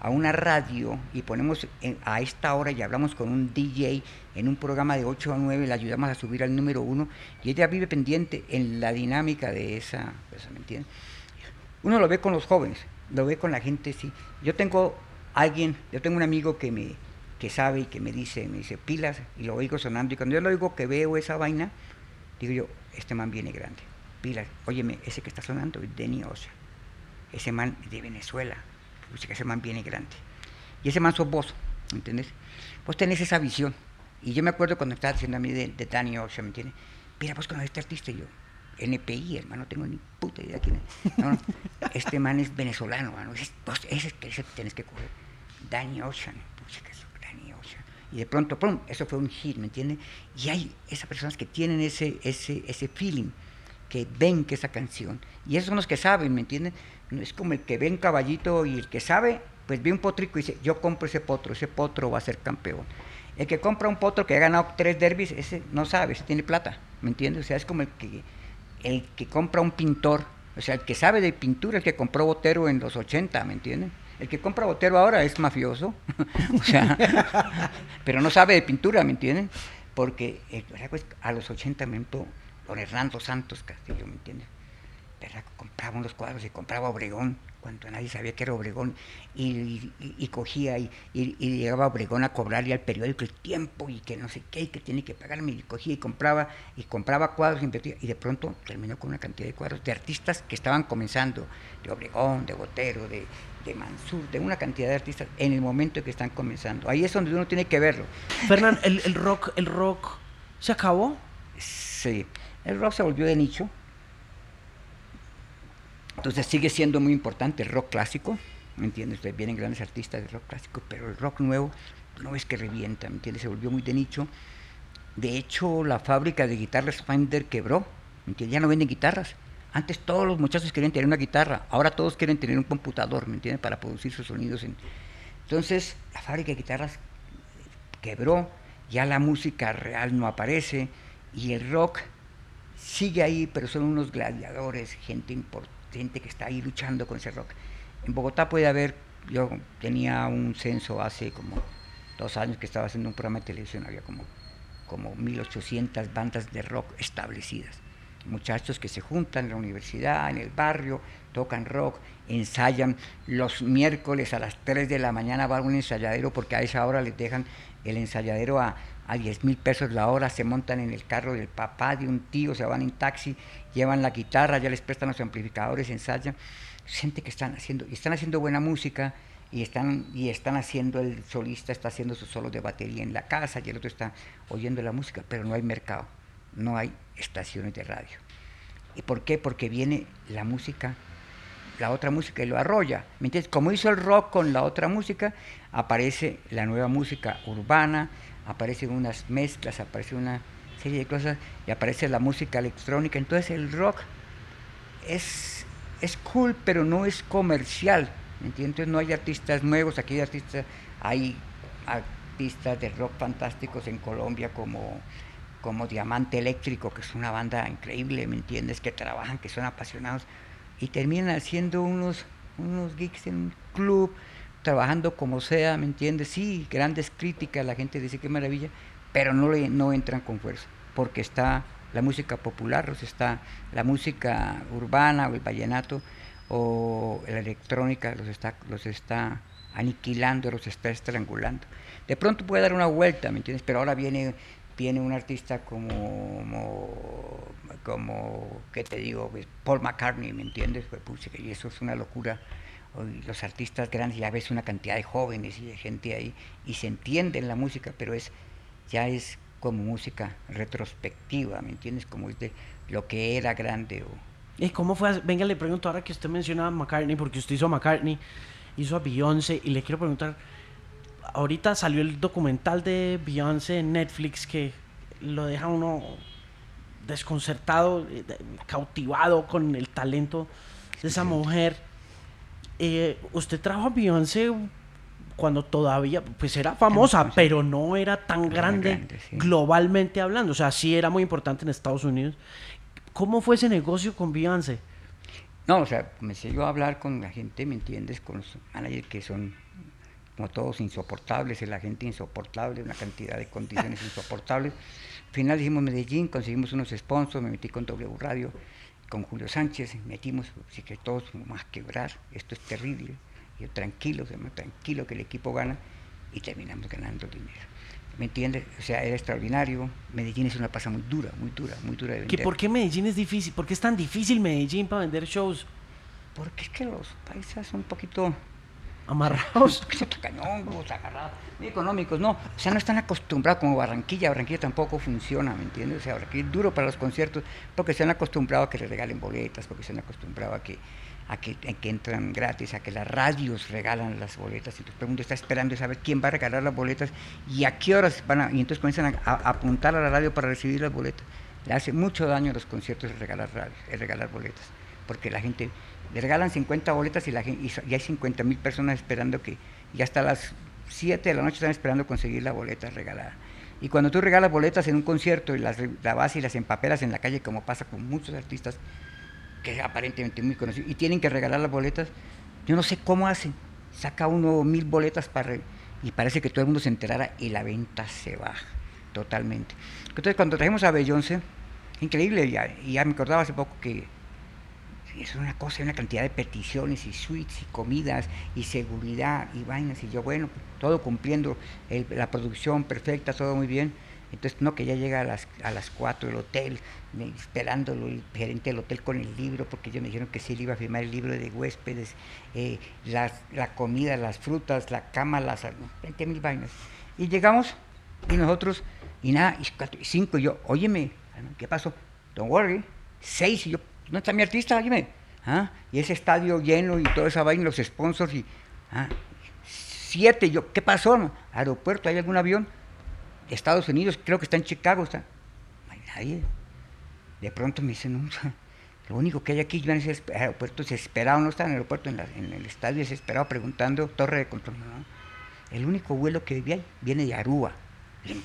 a una radio y ponemos en- a esta hora y hablamos con un DJ en un programa de 8 a 9, le ayudamos a subir al número uno y ella vive pendiente en la dinámica de esa, ¿me entiendes? Uno lo ve con los jóvenes, lo ve con la gente, sí. Yo tengo alguien, yo tengo un amigo que me que sabe y que me dice, me dice pilas y lo oigo sonando y cuando yo lo oigo que veo esa vaina, digo yo, este man viene grande, pilas, óyeme, ese que está sonando es Denny Ocean, ese man de Venezuela, que ese man viene grande. Y ese man sos vos, ¿me entiendes? Vos tenés esa visión. Y yo me acuerdo cuando estaba diciendo a mí de, de Danny Ocean, ¿me entiendes? Mira, vos conoces este artista y yo, NPI, hermano, no tengo ni puta idea quién es. No, no, este man es venezolano, hermano. Es, vos, ese es que ese tenés que coger. Danny Ocean, pucha, que es Danny Ocean. Y de pronto, pum, eso fue un hit, ¿me entiendes? Y hay esas personas que tienen ese, ese, ese feeling, que ven que esa canción, y esos son los que saben, ¿me entienden? Es como el que ve un caballito y el que sabe, pues ve un potrico y dice, yo compro ese potro, ese potro va a ser campeón. El que compra un potro que ha ganado tres derbis, ese no sabe, ese tiene plata, ¿me entiendes? O sea, es como el que, el que compra un pintor, o sea, el que sabe de pintura, el que compró Botero en los 80, ¿me entienden? El que compra Botero ahora es mafioso, o sea, pero no sabe de pintura, ¿me entienden? Porque eh. Pues, a los 80 me don Hernando Santos Castillo, ¿me entiendes? ¿Verdad? Compraba unos cuadros y compraba Obregón, cuando nadie sabía que era Obregón, y, y- y cogía y, llegaba Obregón a cobrarle al periódico el tiempo y que no sé qué, y que tiene que pagarme, y cogía y compraba, y compraba cuadros, y de pronto terminó con una cantidad de cuadros de artistas que estaban comenzando, de Obregón, de Botero, de, de Mansur, de una cantidad de artistas en el momento en que están comenzando. Ahí es donde uno tiene que verlo. Fernán, el, el rock, el rock se acabó. Sí, el rock se volvió de nicho. Entonces sigue siendo muy importante el rock clásico, ¿me entiendes? Pues Vienen grandes artistas de rock clásico, pero el rock nuevo no es que revienta, ¿me entiendes? Se volvió muy de nicho. De hecho, la fábrica de guitarras Fender quebró, ¿me entiendes? Ya no venden guitarras. Antes todos los muchachos querían tener una guitarra, ahora todos quieren tener un computador, ¿me entiendes? Para producir sus sonidos. en- Entonces, la fábrica de guitarras quebró, ya la música real no aparece y el rock sigue ahí, pero son unos gladiadores, gente importante que está ahí luchando con ese rock. En Bogotá puede haber, yo tenía un censo hace como dos años que estaba haciendo un programa de televisión, había como, como 1800 bandas de rock establecidas. Muchachos que se juntan en la universidad, en el barrio, tocan rock, ensayan. Los miércoles a las 3 de la mañana va a un ensayadero porque a esa hora les dejan el ensayadero a, a 10 mil pesos la hora, se montan en el carro del papá, de un tío, se van en taxi, llevan la guitarra, ya les prestan los amplificadores, ensayan. Gente que están haciendo, y están haciendo buena música, y están, y están haciendo, el solista está haciendo sus solos de batería en la casa, y el otro está oyendo la música, pero no hay mercado, no hay estaciones de radio. ¿Y por qué? Porque viene la música, la otra música y lo arrolla. ¿Me entiendes? Como hizo el rock con la otra música, aparece la nueva música urbana, aparecen unas mezclas, aparece una serie de cosas y aparece la música electrónica. Entonces el rock es, es cool, pero no es comercial. ¿Me entiendes? No hay artistas nuevos, aquí hay artistas, hay artistas de rock fantásticos en Colombia como, como Diamante Eléctrico, que es una banda increíble, ¿me entiendes? Que trabajan, que son apasionados y terminan haciendo unos, unos gigs en un club, trabajando como sea, ¿me entiendes? Sí, grandes críticas, la gente dice qué maravilla, pero no, le, no entran con fuerza, porque está la música popular, o está la música urbana o el vallenato o la electrónica los está, los está aniquilando, los está estrangulando. De pronto puede dar una vuelta, ¿me entiendes? Pero ahora viene, viene un artista como, como, ¿qué te digo? Paul McCartney, ¿me entiendes? Pues, y eso es una locura. Los artistas grandes, ya ves una cantidad de jóvenes y de gente ahí, y se entiende en la música, pero es ya es como música retrospectiva, ¿me entiendes? Como es de lo que era grande. O... ¿Y cómo fue? Venga, le pregunto ahora que usted menciona a McCartney, porque usted hizo a McCartney, hizo a Beyoncé, y le quiero preguntar, ahorita salió el documental de Beyoncé en Netflix que lo deja uno desconcertado, eh, cautivado con el talento de esa mujer. Eh, usted trajo a Beyoncé cuando todavía, pues era famosa, pero no era tan grande, globalmente hablando. O sea, sí era muy importante en Estados Unidos. ¿Cómo fue ese negocio con Beyoncé? No, o sea, comencé yo a hablar con la gente, ¿me entiendes? Con los managers que son como todos insoportables, la gente insoportable, una cantidad de condiciones insoportables. Al final dijimos Medellín, conseguimos unos sponsors, me metí con W Radio, con Julio Sánchez, metimos, así que todos a quebrar, esto es terrible. Yo tranquilo, tranquilo que el equipo gana y terminamos ganando dinero. ¿Me entiendes? O sea, era extraordinario. Medellín es una pasa muy dura, muy dura, muy dura de vender. ¿Por qué Medellín es difícil? ¿Por qué es tan difícil Medellín para vender shows? Porque es que los paisas son un poquito amarrados. cañongos, agarrados, económicos, no. O sea, no están acostumbrados como Barranquilla. Barranquilla tampoco funciona, ¿me entiendes? O sea, Barranquilla es duro para los conciertos porque se han acostumbrado a que les regalen boletas, porque se han acostumbrado a que a que, entran gratis, a que las radios regalan las boletas y todo el mundo está esperando saber quién va a regalar las boletas y a qué horas van a, y entonces comienzan a, apuntar a la radio para recibir las boletas. Le hace mucho daño a los conciertos regalar, el regalar boletas, porque la gente le regalan 50 boletas y, la gente, y, hay 50 mil personas esperando que, ya hasta las 7 de la noche están esperando conseguir la boleta regalada. Y cuando tú regalas boletas en un concierto y las la vas y las empapelas en la calle, como pasa con muchos artistas, que es aparentemente muy conocido, y tienen que regalar las boletas, yo no sé cómo hacen. Saca uno mil boletas para y parece que todo el mundo se enterara y la venta se baja totalmente. Entonces cuando trajimos a Beyoncé, increíble, ya, y ya me acordaba hace poco que es una cosa, una cantidad de peticiones y suites y comidas y seguridad y vainas, y yo bueno, todo cumpliendo la producción perfecta, todo muy bien entonces, no, que ya llega a las, a las 4 del hotel, esperándolo el gerente del hotel con el libro, porque ellos me dijeron que sí le iba a firmar el libro de huéspedes, eh, la, comida, las frutas, la cama, las 20 mil vainas. Y llegamos, y nosotros, y nada, y, cinco, y yo, óyeme, ¿qué pasó? Don't worry. Seis, y yo, ¿dónde está mi artista? Óyeme. ¿Ah? Y ese estadio lleno y toda esa vaina, los sponsors, y. ¿ah? Siete, yo, ¿qué pasó? Aeropuerto, ¿hay algún avión? Estados Unidos, creo que está en Chicago, está. No hay nadie. De pronto me dicen, lo único que hay aquí, yo en ese aeropuerto desesperado, no está en el aeropuerto, en, el estadio desesperado, preguntando, torre de control. El único vuelo que viene viene de Aruba.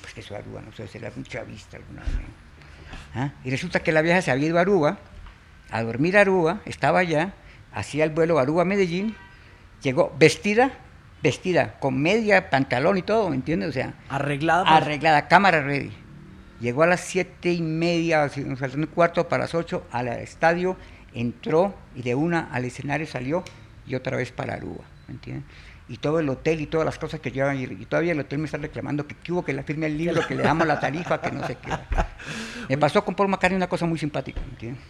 pues que es Aruba, no sé, será un chavista alguna vez. ¿Ah? Y resulta que la vieja se había ido a Aruba, a dormir a Aruba, estaba allá, hacía el vuelo Aruba-Medellín, llegó vestida vestida, con media, pantalón y todo, ¿me entiendes? O sea, arreglada. Arreglada, cámara ready. Llegó a las siete y media, faltó un cuarto para las ocho, al estadio, entró y de una al escenario salió y otra vez para Aruba, ¿me entiendes? Y todo el hotel y todas las cosas que llevan, y todavía el hotel me está reclamando que, hubo que le firme el libro, que le damos la tarifa, que no sé qué. Me pasó con Paul McCartney una cosa muy simpática, ¿me entiendes?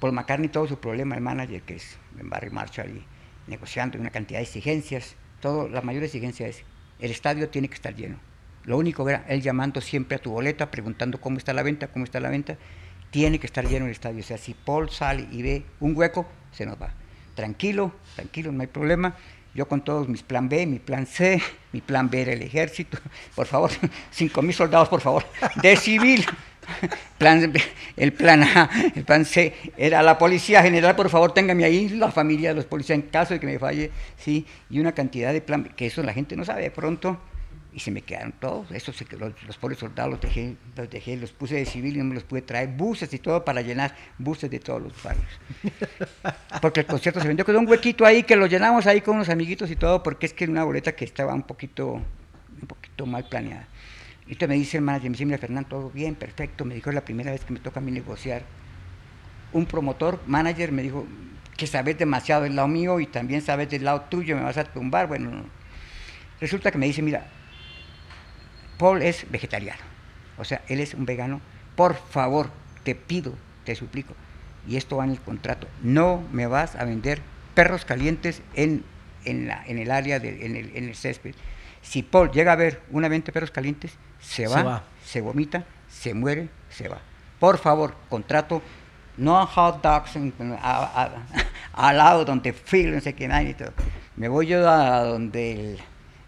Paul McCartney, todo su problema, el manager, que es Barry Marshall, y negociando una cantidad de exigencias, todo, la mayor exigencia es, el estadio tiene que estar lleno. Lo único era él llamando siempre a tu boleta, preguntando cómo está la venta, cómo está la venta. tiene que estar lleno el estadio. O sea, si Paul sale y ve un hueco, se nos va. Tranquilo, tranquilo, no hay problema. Yo con todos mis plan B, mi plan C, mi plan B era el ejército. Por favor, cinco mil soldados, por favor, de civil. Plan, el plan A, el plan C era la policía general, por favor, téngame ahí la familia de los policías en caso de que me falle, sí, y una cantidad de plan, que eso la gente no sabe de pronto y se me quedaron todos. Esos, los, los pobres soldados los dejé, los dejé, los puse de civil y no me los pude traer. Buses y todo para llenar buses de todos los barrios. Porque el concierto se vendió, quedó un huequito ahí que lo llenamos ahí con unos amiguitos y todo, porque es que era una boleta que estaba un poquito, un poquito mal planeada. Y entonces me dice el manager, me dice, mira Fernando, todo bien, perfecto. Me dijo, es la primera vez que me toca a mí negociar. Un promotor, manager, me dijo, que sabes demasiado del lado mío y también sabes del lado tuyo, me vas a tumbar. Bueno, resulta que me dice, mira, Paul es vegetariano, o sea, él es un vegano. Por favor, te pido, te suplico, y esto va en el contrato, no me vas a vender perros calientes en, en, la, en el área, de, en, el, en el césped. Si Paul llega a ver una venta de perros calientes, se va, se va, se vomita, se muere, se va. Por favor, contrato, no hot dogs al lado donde Phil, no sé qué, nadie y todo. Me voy yo a donde el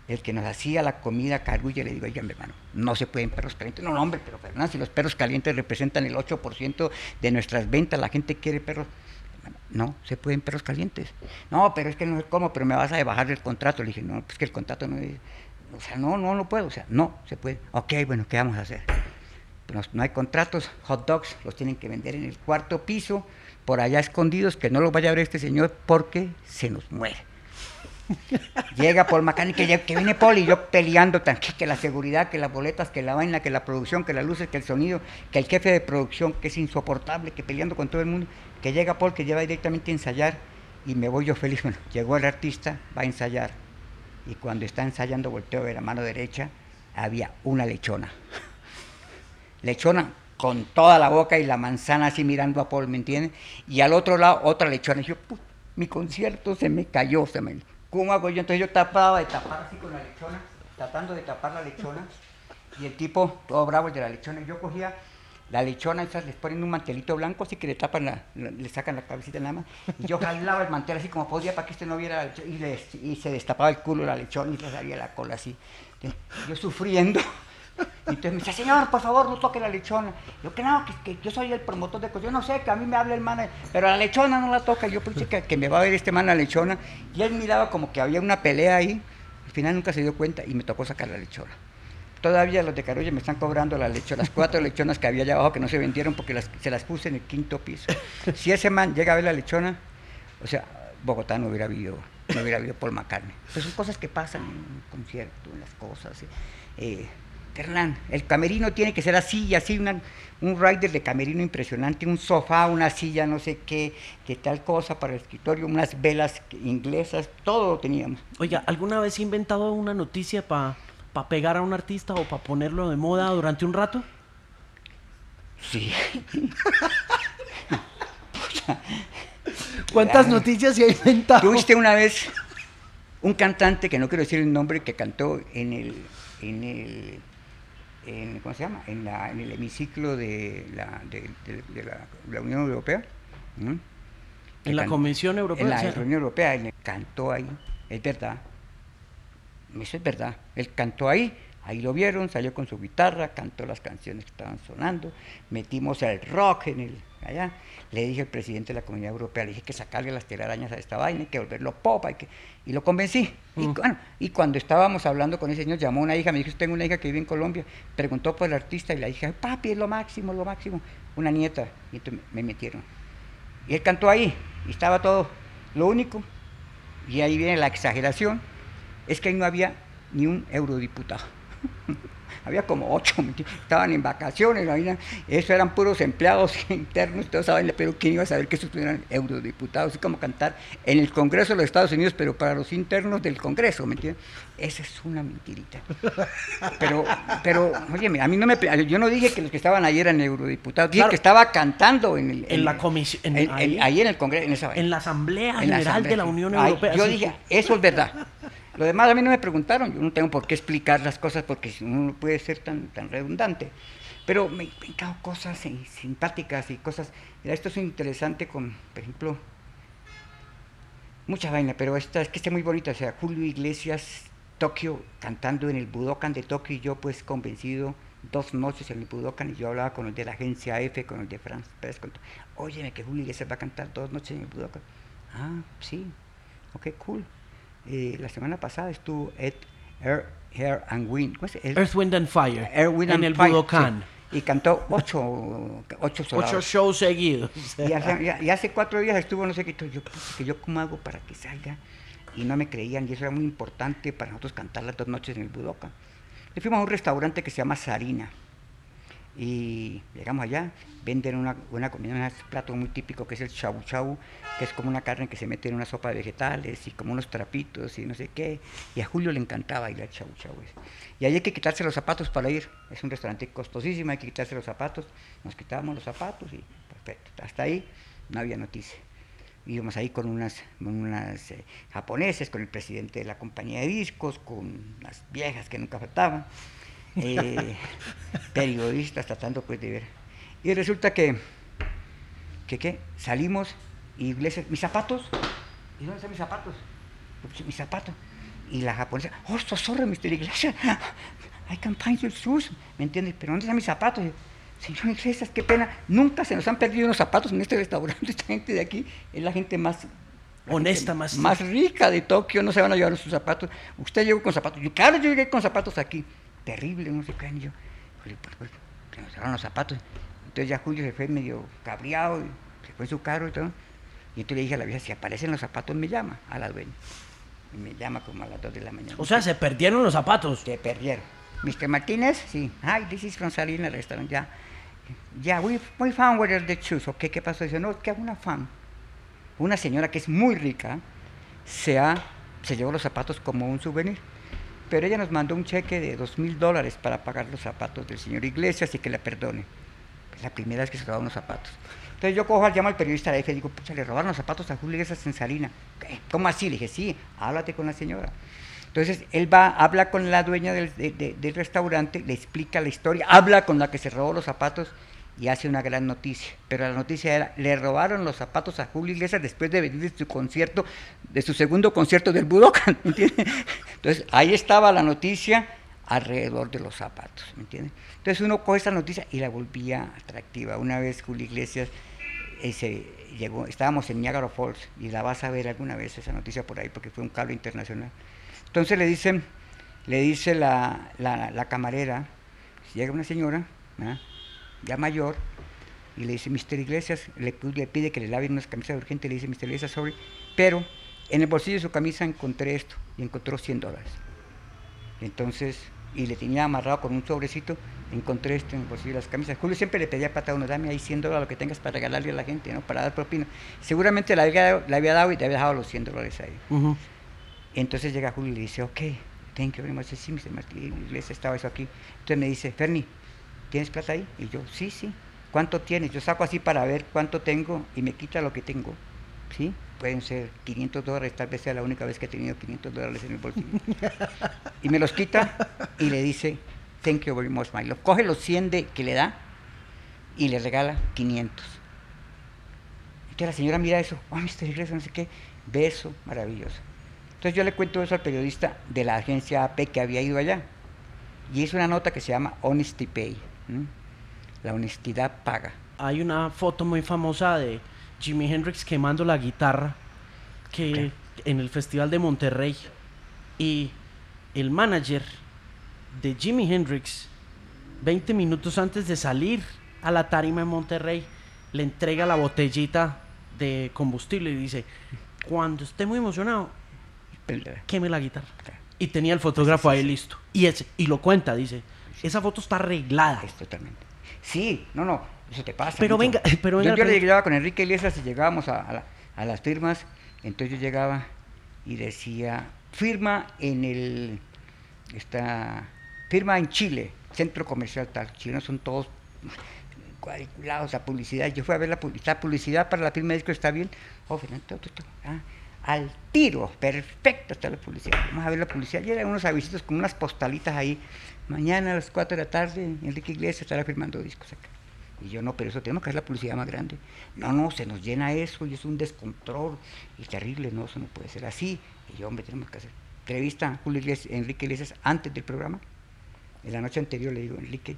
el que nos hacía la comida carulla, le digo, oiga, mi hermano, no se pueden perros calientes. No, no, hombre, pero Fernando, si los perros calientes representan el 8% de nuestras ventas, la gente quiere perros. No, se pueden perros calientes. No, pero es que no es como, pero me vas a bajar el contrato. Le dije, no, pues que el contrato no es. O sea, no, no, no puedo. O sea, no, se puede. Ok, bueno, ¿qué vamos a hacer? Pues no hay contratos, hot dogs los tienen que vender en el cuarto piso, por allá escondidos, que no los vaya a ver este señor porque se nos muere. Llega Paul McCartney, que, viene Paul y yo peleando, que la seguridad, que las boletas, que la vaina, que la producción, que las luces, que el sonido, que el jefe de producción, que es insoportable, que peleando con todo el mundo, que llega Paul, que lleva directamente a ensayar y me voy yo feliz. Bueno, llegó el artista, va a ensayar y cuando está ensayando volteo a ver a mano derecha, había una lechona. lechona con toda la boca y la manzana así mirando a Paul, ¿me entiendes? Y al otro lado otra lechona. Y yo, mi concierto se me cayó, se me ¿Cómo hago yo? Entonces yo tapaba de tapar así con la lechona, tratando de tapar la lechona, y el tipo, todo bravo, el de la lechona, yo cogía la lechona, esas les ponen un mantelito blanco, así que le tapan, la, le sacan la cabecita nada más, y yo jalaba el mantel así como podía para que este no viera, y, le, y se destapaba el culo la lechona y le salía la cola así. Yo sufriendo. Y entonces me dice, señor, por favor, no toque la lechona. Yo, que no, que, que yo soy el promotor de cosas. Yo no sé, que a mí me habla el man, pero la lechona no la toca. Yo pensé que, que, me va a ver este man la lechona. Y él miraba como que había una pelea ahí. Al final nunca se dio cuenta y me tocó sacar la lechona. Todavía los de Carolla me están cobrando la lechona, las cuatro lechonas que había allá abajo que no se vendieron porque las, se las puse en el quinto piso. Si ese man llega a ver la lechona, o sea, Bogotá no hubiera habido, no hubiera habido Paul McCartney. Pues son cosas que pasan en un concierto, en las cosas. Eh, Hernán, el camerino tiene que ser así y así, una, un rider de camerino impresionante, un sofá, una silla, no sé qué, qué tal cosa para el escritorio, unas velas inglesas, todo lo teníamos. Oiga, ¿alguna vez he inventado una noticia para pa pegar a un artista o para ponerlo de moda durante un rato? Sí. ¿Cuántas claro. noticias se ha inventado? Tuviste una vez un cantante, que no quiero decir el nombre, que cantó en el, en el en, ¿cómo se llama? En, la, en el hemiciclo de la, de, de, de la, la, Unión Europea. En la Comisión Europea. En la. Unión Europea, él cantó ahí, es verdad. Eso es verdad. Él cantó ahí, ahí lo vieron, salió con su guitarra, cantó las canciones que estaban sonando, metimos el rock en el allá. Le dije al presidente de la Comunidad Europea, le dije que sacarle las telarañas a esta vaina, hay que volverlo pop, hay que... y lo convencí. Mm. Y, bueno, y cuando estábamos hablando con ese señor, llamó una hija, me dijo, tengo una hija que vive en Colombia, preguntó por el artista y la hija, papi, es lo máximo, lo máximo. Una nieta, y entonces me metieron. Y él cantó ahí, y estaba todo. Lo único, y ahí viene la exageración, es que ahí no había ni un eurodiputado. había como ocho, estaban en vacaciones, eso eran puros empleados internos, todos saben, pero ¿quién iba a saber que esos eran eurodiputados? Es como cantar en el Congreso de los Estados Unidos, pero para los internos del Congreso, ¿me entiendes? Esa es una mentirita. Pero, pero, oye, a mí no me, yo no dije que los que estaban ahí eran eurodiputados, dije claro. que estaba cantando en el... En, la comisión, ahí, ahí, en el Congreso, en, esa, en la Asamblea en General la asamblea, de la Unión Europea. yo dije, eso es verdad. Lo demás a mí no me preguntaron, yo no tengo por qué explicar las cosas porque uno no puede ser tan, tan redundante. Pero me he encantado cosas simpáticas y cosas. Mira, esto es interesante con, por ejemplo, mucha vaina, pero esta es que está muy bonita. O sea, Julio Iglesias, Tokio, cantando en el Budokan de Tokio y yo pues convencido dos noches en el Budokan y yo hablaba con el de la agencia F, con el de France Press. Con Óyeme, que Julio Iglesias va a cantar dos noches en el Budokan. Ah, sí, ok, cool. Eh, la semana pasada estuvo Ed Air, Air and Wind. ¿cómo es? Earth, Wind and Fire. Air, Wind en and el Fire, Budokan. sí. Y cantó ocho, ocho Ocho shows seguidos. Y hace, y- y hace cuatro días estuvo, no sé qué, yo, que yo cómo hago para que salga. Y no me creían, y eso era muy importante para nosotros cantar las dos noches en el Budokan. Y fuimos a un restaurante que se llama Sarina. Y llegamos allá, venden una, una comida, un plato muy típico que es el chabu chabu, que es como una carne que se mete en una sopa de vegetales y como unos trapitos y no sé qué. Y a Julio le encantaba bailar chabu. ese. Y ahí hay que quitarse los zapatos para ir. Es un restaurante costosísimo, hay que quitarse los zapatos. Nos quitábamos los zapatos y perfecto. Hasta ahí no había noticia. Íbamos ahí con unas, unas eh, japoneses, con el presidente de la compañía de discos, con las viejas que nunca faltaban, eh, periodistas tratando pues de ver. Y resulta que, que ¿qué? salimos y mis zapatos, ¿y dónde están mis zapatos? Pues, mis zapatos. Y la japonesa, oh, so sorry, Mr. Iglesias, I can find your shoes, ¿me entiendes? Pero ¿dónde están mis zapatos? Yo, Señor Iglesias, qué pena, nunca se nos han perdido unos zapatos en este restaurante, esta gente de aquí es la gente más... Honesta, más- Más rica de Tokio, no se van a llevar sus zapatos. Usted llegó con zapatos, yo, claro, yo llegué con zapatos aquí. Terrible, no sé qué, y yo, "Híjole, pues, pues, se nos cerraron los zapatos. Entonces ya Julio se fue medio cabreado, y se fue en su carro y todo. Y entonces le dije a la vieja, si aparecen los zapatos me llama, a la dueña. Y me llama como a las 2 de la mañana. O sea, se perdieron los zapatos. Se perdieron. Mr. Martínez, sí. Hi, this is from Salina Restaurant. Ya. Ya, we, we found where are the shoes. Ok, ¿qué pasó? Dice, no, es que una fan, una señora que es muy rica, se, ha, se llevó los zapatos como un souvenir. Pero ella nos mandó un cheque de dos mil dólares para pagar los zapatos del señor Iglesias y que la perdone. Es la primera vez que se robaron los zapatos. Entonces yo cojo, llamo al periodista de la F y digo, pucha, le robaron los zapatos a Julio en Salina. ¿Qué? ¿Cómo así? Le dije, sí, háblate con la señora. Entonces él va, habla con la dueña del, de- de- del restaurante, le explica la historia, habla con la que se robó los zapatos y hace una gran noticia. Pero la noticia era, le robaron los zapatos a Julio Iglesias después de venir de su concierto, de su segundo concierto del Budokan, ¿me entiendes? Entonces ahí estaba la noticia alrededor de los zapatos, ¿me entiendes? Entonces uno coge esa noticia y la volvía atractiva. Una vez Julio Iglesias eh, llegó, estábamos en Niagara Falls y la vas a ver alguna vez esa noticia por ahí porque fue un cable internacional. Entonces le dicen, le dice la, la, camarera, llega una señora, ya mayor, y le dice, Mr. Iglesias, le, pide que le laven unas camisas urgentes, le dice, Mr. Iglesias, sorry, pero en el bolsillo de su camisa encontré esto, y encontró 100 dólares. Entonces, y le tenía amarrado con un sobrecito, encontré esto en el bolsillo de las camisas. Julio siempre le pedía plata a uno, dame ahí 100 dólares, lo que tengas para regalarle a la gente, ¿no? Para dar propina. Seguramente le había, le había dado y le había dejado los 100 dólares ahí. Entonces llega Julio y le dice, ok, thank you very much. Sí, Mr. Iglesias, estaba eso aquí. Entonces me dice, Ferni, ¿tienes plata ahí? Y yo, sí, sí. ¿Cuánto tienes? Yo saco así para ver cuánto tengo y me quita lo que tengo. ¿Sí? Pueden ser 500 dólares, tal vez sea la única vez que he tenido 500 dólares en el bolsillo. y me los quita y le dice, thank you very much, my love. Coge los 100 de, que le da y le regala 500. Entonces la señora mira eso, oh, Mr. Iglesias, no sé qué, beso, maravilloso. Entonces yo le cuento eso al periodista de la agencia AP que había ido allá. Y hizo una nota que se llama Honesty Pay. La honestidad paga. Hay una foto muy famosa de Jimi Hendrix quemando la guitarra que en el Festival de Monterrey y el manager de Jimi Hendrix 20 minutos antes de salir a la tarima en Monterrey le entrega la botellita de combustible y dice cuando esté muy emocionado queme la guitarra y tenía el fotógrafo ahí listo. Y ese y lo cuenta dice esa foto está arreglada Es totalmente. Sí, no, no, eso te pasa. Pero mucho. venga, pero yo, venga, yo pero- llegaba con Enrique Iglesias y llegábamos a, a la- a las firmas, entonces yo llegaba y decía, firma en el, esta, firma en Chile, centro comercial tal, chilenos son todos cuadriculados, la publicidad, yo fui a ver la publicidad, publicidad para la firma de disco está bien, oh, Fernando, ah, al tiro, perfecto está la publicidad. Vamos a ver la publicidad. Y eran unos avisitos con unas postalitas ahí. Mañana a las 4 de la tarde, Enrique Iglesias estará firmando discos acá. Y yo no, pero eso tenemos que hacer la publicidad más grande. No, no, se nos llena eso y es un descontrol y terrible, no, eso no puede ser así. Y yo, hombre, tenemos que hacer. Entrevista a Julio Iglesias, Enrique Iglesias antes del programa. En la noche anterior le digo, Enrique,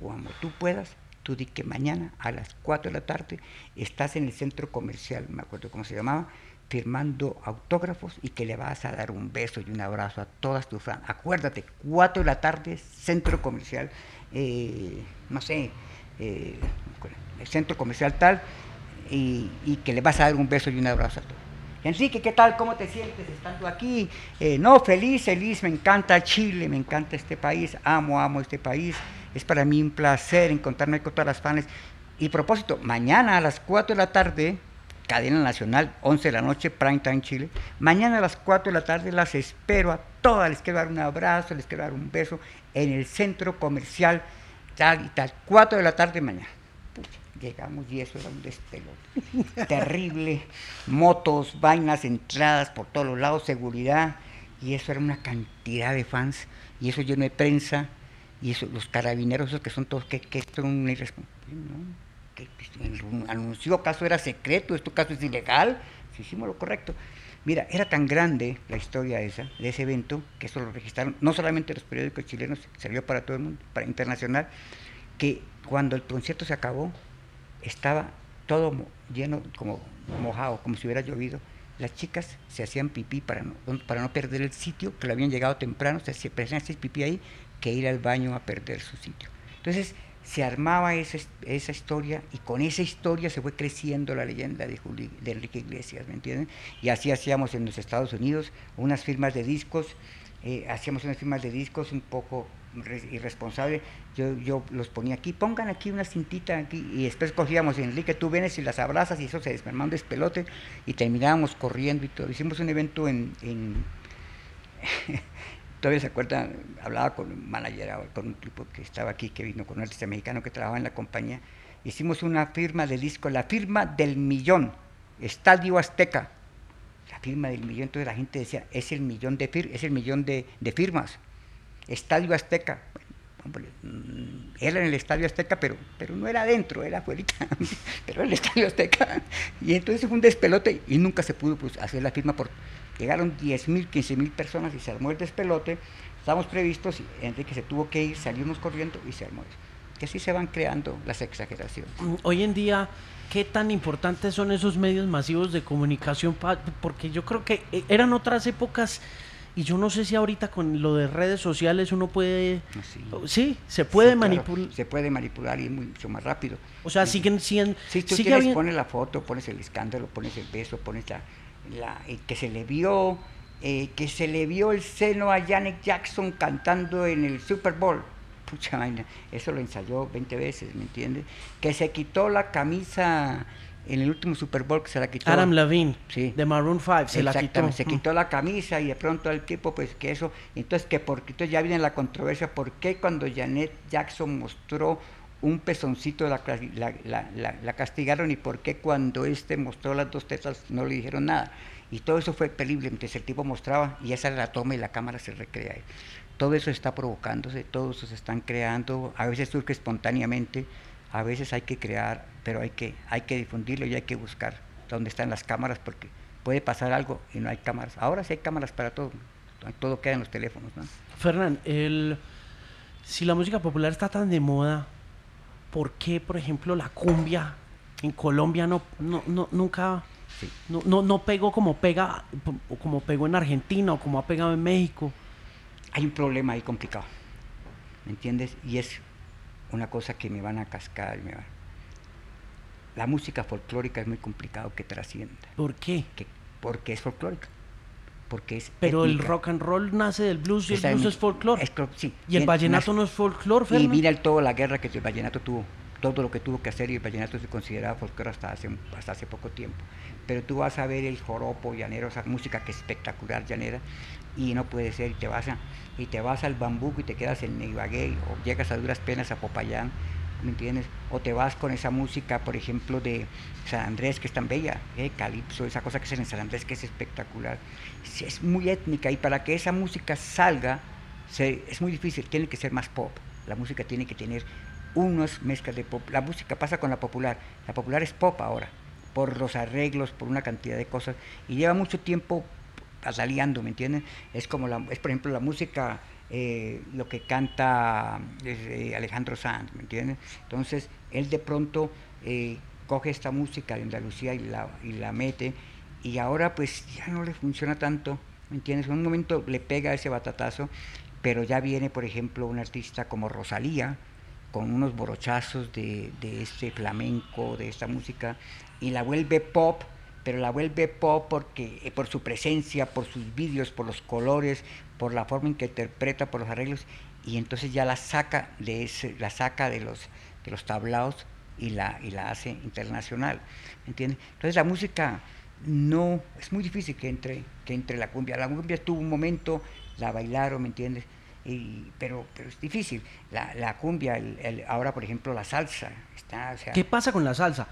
cuando tú puedas, tú di que mañana a las 4 de la tarde estás en el centro comercial, me acuerdo cómo se llamaba, firmando autógrafos y que le vas a dar un beso y un abrazo a todas tus fans. Acuérdate, 4 de la tarde, centro comercial, eh, no sé, eh, el centro comercial tal, y, y, que le vas a dar un beso y un abrazo a todos. Enrique, ¿qué tal? ¿Cómo te sientes estando aquí? Eh, no, feliz, feliz, me encanta Chile, me encanta este país, amo, amo este país. Es para mí un placer encontrarme con todas las fans. Y propósito, mañana a las 4 de la tarde, cadena nacional, 11 de la noche, prime time Chile. Mañana a las 4 de la tarde las espero a todas, les quiero dar un abrazo, les quiero dar un beso en el centro comercial, tal y tal, 4 de la tarde mañana. Pucha, llegamos y eso era un despelote. Terrible, motos, vainas, entradas por todos los lados, seguridad, y eso era una cantidad de fans, y eso lleno de prensa, y eso, los carabineros, esos que son todos, que, que son irresponsables, ¿no? que anunció acaso era secreto, esto caso es ilegal, si hicimos lo correcto. Mira, era tan grande la historia esa, de ese evento, que eso lo registraron no solamente los periódicos chilenos, salió para todo el mundo, para internacional, que cuando el concierto se acabó, estaba todo lleno, como mojado, como si hubiera llovido. Las chicas se hacían pipí para no, para no perder el sitio, que le habían llegado temprano, se hacían pipí ahí, que ir al baño a perder su sitio. Entonces, se armaba esa, esa, historia y con esa historia se fue creciendo la leyenda de, Enrique Iglesias, ¿me entienden? Y así hacíamos en los Estados Unidos unas firmas de discos, eh, hacíamos unas firmas de discos un poco irresponsables, yo, yo los ponía aquí, pongan aquí una cintita aquí, y después cogíamos, Enrique, tú vienes y las abrazas y eso se despermaba un despelote y terminábamos corriendo y todo. Hicimos un evento en... en todavía se acuerdan, hablaba con un manager, con un tipo que estaba aquí, que vino con un artista mexicano que trabajaba en la compañía, hicimos una firma de disco, la firma del millón, Estadio Azteca, la firma del millón, entonces la gente decía, es el millón de, fir es el millón de, de firmas, Estadio Azteca, hombre, era en el Estadio Azteca, pero, pero no era adentro, era afuera, pero el Estadio Azteca, y entonces fue un despelote y nunca se pudo pues, hacer la firma por Llegaron 10.000, 15.000 personas y se armó el despelote. Estábamos previstos, y Enrique se tuvo que ir, salimos corriendo y se armó. Que así se van creando las exageraciones. Hoy en día, ¿qué tan importantes son esos medios masivos de comunicación? Porque yo creo que eh, eran otras épocas y yo no sé si ahorita con lo de redes sociales uno puede... Sí, sí se puede sí, manipular. Claro, se puede manipular y mucho más rápido. O sea, siguen... siguen si tú sigue quieres, pones la foto, pones el escándalo, pones el beso, pones la, la, eh, que se le vio eh, que se le vio el seno a Janet Jackson cantando en el Super Bowl. Pucha vaina, eso lo ensayó 20 veces, ¿me entiendes? Que se quitó la camisa en el último Super Bowl que se la quitó. Adam Levine, sí. de Maroon 5, se la quitó. Se quitó la camisa y de pronto el tipo, pues que eso, entonces que porque entonces ya viene la controversia, ¿por qué cuando Janet Jackson mostró un pezoncito la, la, la, la, castigaron y por qué cuando este mostró las dos tetas no le dijeron nada. Y todo eso fue terrible, entonces el tipo mostraba y esa la toma y la cámara se recrea. Todo eso está provocándose, todo eso se están creando, a veces surge espontáneamente, a veces hay que crear, pero hay que, hay que difundirlo y hay que buscar dónde están las cámaras porque puede pasar algo y no hay cámaras. Ahora sí hay cámaras para todo, todo queda en los teléfonos. ¿no? Fernán, el, si la música popular está tan de moda, ¿por qué, por ejemplo, la cumbia en Colombia no, no, no nunca sí. no, no, no, pegó como pega como pegó en Argentina o como ha pegado en México? Hay un problema ahí complicado, ¿me entiendes? Y es una cosa que me van a cascar. Me van. La música folclórica es muy complicado que trascienda. ¿Por qué? Que, porque es folclórica. Porque es Pero étnica. el rock and roll nace del blues y el blues es- folclore. sí. y el vallenato nace- no es folclore, Y mira el, toda la guerra que el vallenato tuvo, todo lo que tuvo que hacer y el vallenato se consideraba folclore hasta hace, hasta hace poco tiempo. Pero tú vas a ver el joropo llanero, esa música que es espectacular llanera, y no puede ser, y te vas, a, y te vas al bambuco y te quedas en Ibagué, o llegas a duras penas a Popayán, ¿me entiendes? O te vas con esa música, por ejemplo, de San Andrés, que es tan bella, ¿eh? Calipso, esa cosa que es en San Andrés, que es espectacular. Es muy étnica y para que esa música salga, es muy difícil, tiene que ser más pop. La música tiene que tener unas mezclas de pop. La música pasa con la popular. La popular es pop ahora, por los arreglos, por una cantidad de cosas. Y lleva mucho tiempo aliando, ¿me entienden? Es como, la, es por ejemplo, la música eh, lo que canta eh, Alejandro Sanz, ¿me entiendes? Entonces, él de pronto eh, coge esta música de Andalucía y la, y la mete, y ahora pues ya no le funciona tanto, ¿me entiendes? En un momento le pega ese batatazo, pero ya viene, por ejemplo, un artista como Rosalía, con unos borochazos de, de este flamenco, de esta música, y la vuelve pop, pero la vuelve pop porque por su presencia, por sus vídeos, por los colores, por la forma en que interpreta, por los arreglos, y entonces ya la saca de ese, la saca de los, de los tablaos y la, y la hace internacional. ¿Entiendes? Entonces la música no, es muy difícil que entre, que entre la cumbia. La cumbia tuvo un momento, la bailaron, ¿me entiendes? Y, pero, pero es difícil. La, la cumbia, el, ahora por ejemplo la salsa. Está, ¿Qué pasa con la salsa?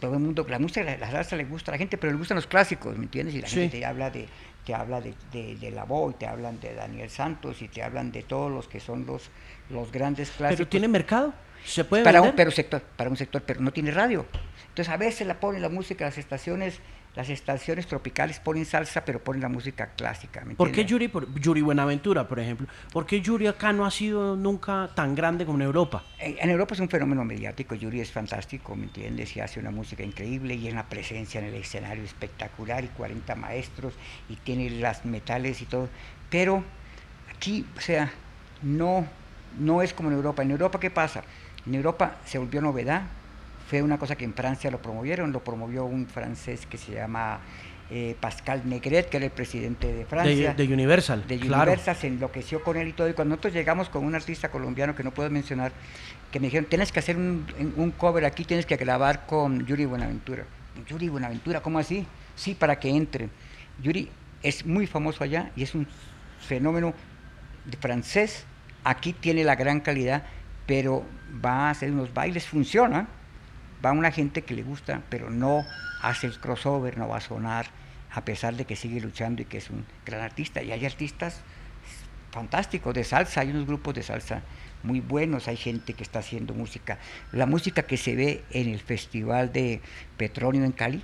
Todo el mundo, la música, la, la, salsa le gusta a la gente, pero le gustan los clásicos, ¿me entiendes? Y la gente habla de, te habla de, de, La Voz, te hablan de Daniel Santos y te hablan de todos los que son los, los grandes clásicos. ¿Pero tiene mercado? ¿Se puede para vender? Un, pero sector, para un sector, pero no tiene radio. Entonces a veces la ponen la música, las estaciones las estaciones tropicales ponen salsa, pero ponen la música clásica. ¿Por qué Yuri, por, Yuri Buenaventura, por ejemplo? ¿Por qué Yuri acá no ha sido nunca tan grande como en Europa? En, Europa es un fenómeno mediático. Yuri es fantástico, ¿me entiendes? Y hace una música increíble y es una presencia en el escenario espectacular y 40 maestros y tiene las metales y todo. Pero aquí, o sea, no, no es como en Europa. En Europa, ¿qué pasa? En Europa se volvió novedad fue una cosa que en Francia lo promovieron, lo promovió un francés que se llama eh, Pascal Negret, que era el presidente de Francia. De, Universal. De Universal, se enloqueció con él y todo. Y cuando nosotros llegamos con un artista colombiano que no puedo mencionar, que me dijeron, tienes que hacer un, un cover aquí, tienes que grabar con Yuri Buenaventura. Yuri Buenaventura, ¿cómo así? Sí, para que entre. Yuri es muy famoso allá y es un fenómeno de francés. Aquí tiene la gran calidad, pero va a hacer unos bailes, funciona va una gente que le gusta, pero no hace el crossover, no va a sonar, a pesar de que sigue luchando y que es un gran artista. Y hay artistas fantásticos de salsa, hay unos grupos de salsa muy buenos, hay gente que está haciendo música. La música que se ve en el Festival de Petronio en Cali,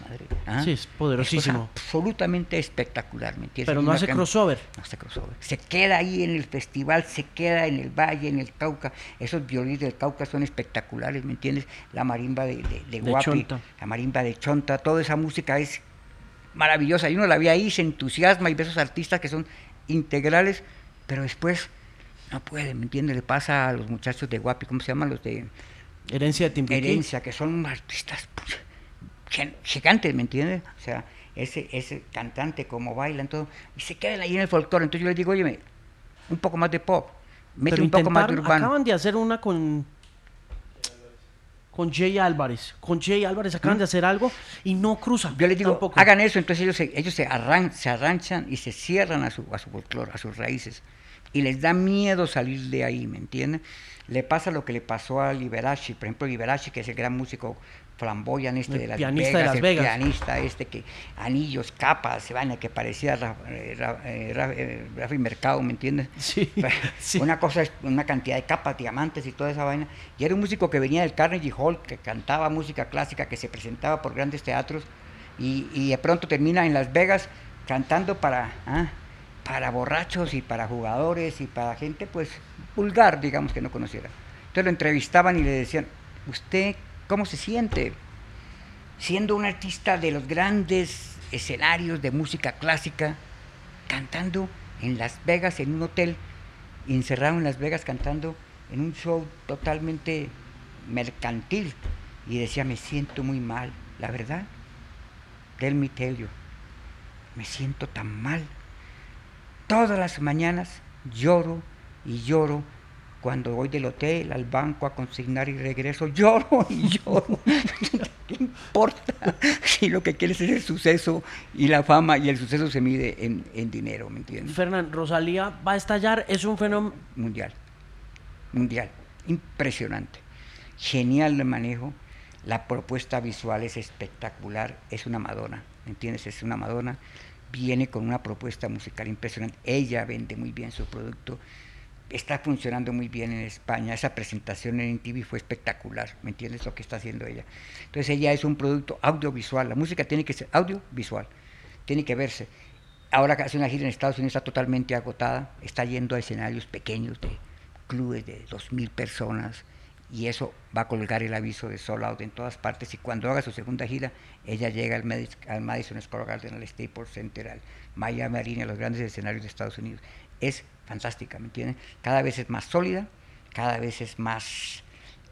madre. ¿ah? Sí, es poderosísimo. absolutamente espectacular, ¿me entiendes? Pero no hace crossover. No hace crossover. Se queda ahí en el festival, se queda en el valle, en el Cauca. Esos violines del Cauca son espectaculares, ¿me entiendes? La marimba de, de, Guapi, la marimba de Chonta, toda esa música es maravillosa. Y uno la ve ahí, se entusiasma y ve esos artistas que son integrales, pero después no puede, ¿me entiendes? Le pasa a los muchachos de Guapi, ¿cómo se llaman los de... Herencia de Timbiquí. Herencia, que son artistas gigantes, ¿me entiendes? O sea, ese, ese cantante, como bailan, todo, y se quedan ahí en el folclore. Entonces yo les digo, oye, un poco más de pop, mete un poco más de urbano. Acaban de hacer una con con Jay Álvarez. Con Jay Álvarez acaban de ¿Mm? hacer algo y no cruzan. Yo les digo, hagan eso, entonces ellos se, ellos se, arran, se arranchan y se cierran a su, a su folclore, a sus raíces. Y les da miedo salir de ahí, ¿me entiendes? Le pasa lo que le pasó a Liberace, por ejemplo, Liberace, que es el gran músico flamboyan este de las pianista Vegas, de Las pianista este que anillos, capas, se van que parecía eh, eh, Rafi Mercado, ¿me entiendes? Sí, Una cosa, una cantidad de capas, diamantes y toda esa vaina. Y era un músico que venía del Carnegie Hall, que cantaba música clásica, que se presentaba por grandes teatros y, y de pronto termina en Las Vegas cantando para, ah, para borrachos y para jugadores y para gente pues vulgar, digamos, que no conociera. Entonces lo entrevistaban y le decían, ¿usted cómo se siente siendo un artista de los grandes escenarios de música clásica, cantando en Las Vegas, en un hotel, encerrado en Las Vegas, cantando en un show totalmente mercantil. Y decía, me siento muy mal, la verdad. Del me me siento tan mal. Todas las mañanas lloro y lloro cuando voy del hotel al banco a consignar y regreso, lloro y lloro. ¿Qué importa si lo que quieres es el suceso y la fama y el suceso se mide en, dinero, ¿me entiendes? Fernán, Rosalía va a estallar, es un fenómeno... Mundial, mundial, impresionante. genial de manejo, la propuesta visual es espectacular, es una Madonna, ¿me entiendes? Es una Madonna, viene con una propuesta musical impresionante, ella vende muy bien su producto, está funcionando muy bien en España, esa presentación en TV fue espectacular, ¿me entiendes lo que está haciendo ella? Entonces ella es un producto audiovisual, la música tiene que ser audiovisual, tiene que verse. Ahora hace una gira en Estados Unidos está totalmente agotada, está yendo a escenarios pequeños de clubes de 2.000 personas, y eso va a colgar el aviso de Soul Out en todas partes y cuando haga su segunda gira ella llega al, Madison Square Garden, al Staples Center, al Miami Arena, a los grandes escenarios de Estados Unidos. Es fantástica, ¿me entienden? Cada vez es más sólida, cada vez es más,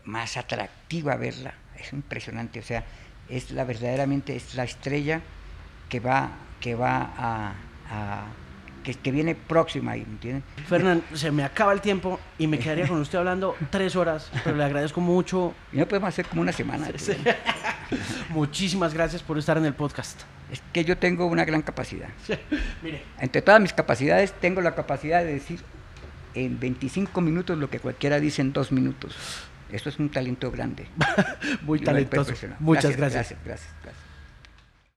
más atractiva verla, es impresionante, o sea, es la verdaderamente es la estrella que va, que va a que, viene próxima ahí, ¿me entienden? Fernán, se me acaba el tiempo y me quedaría con usted hablando tres horas, pero le agradezco mucho. Y no podemos hacer como una semana. Muchísimas gracias por estar en el podcast. Es que yo tengo una gran capacidad. Mire. Entre todas mis capacidades, tengo la capacidad de decir en 25 minutos lo que cualquiera dice en dos minutos. Eso es un talento grande. Muy talentoso. Muchas gracias. Gracias, gracias, gracias.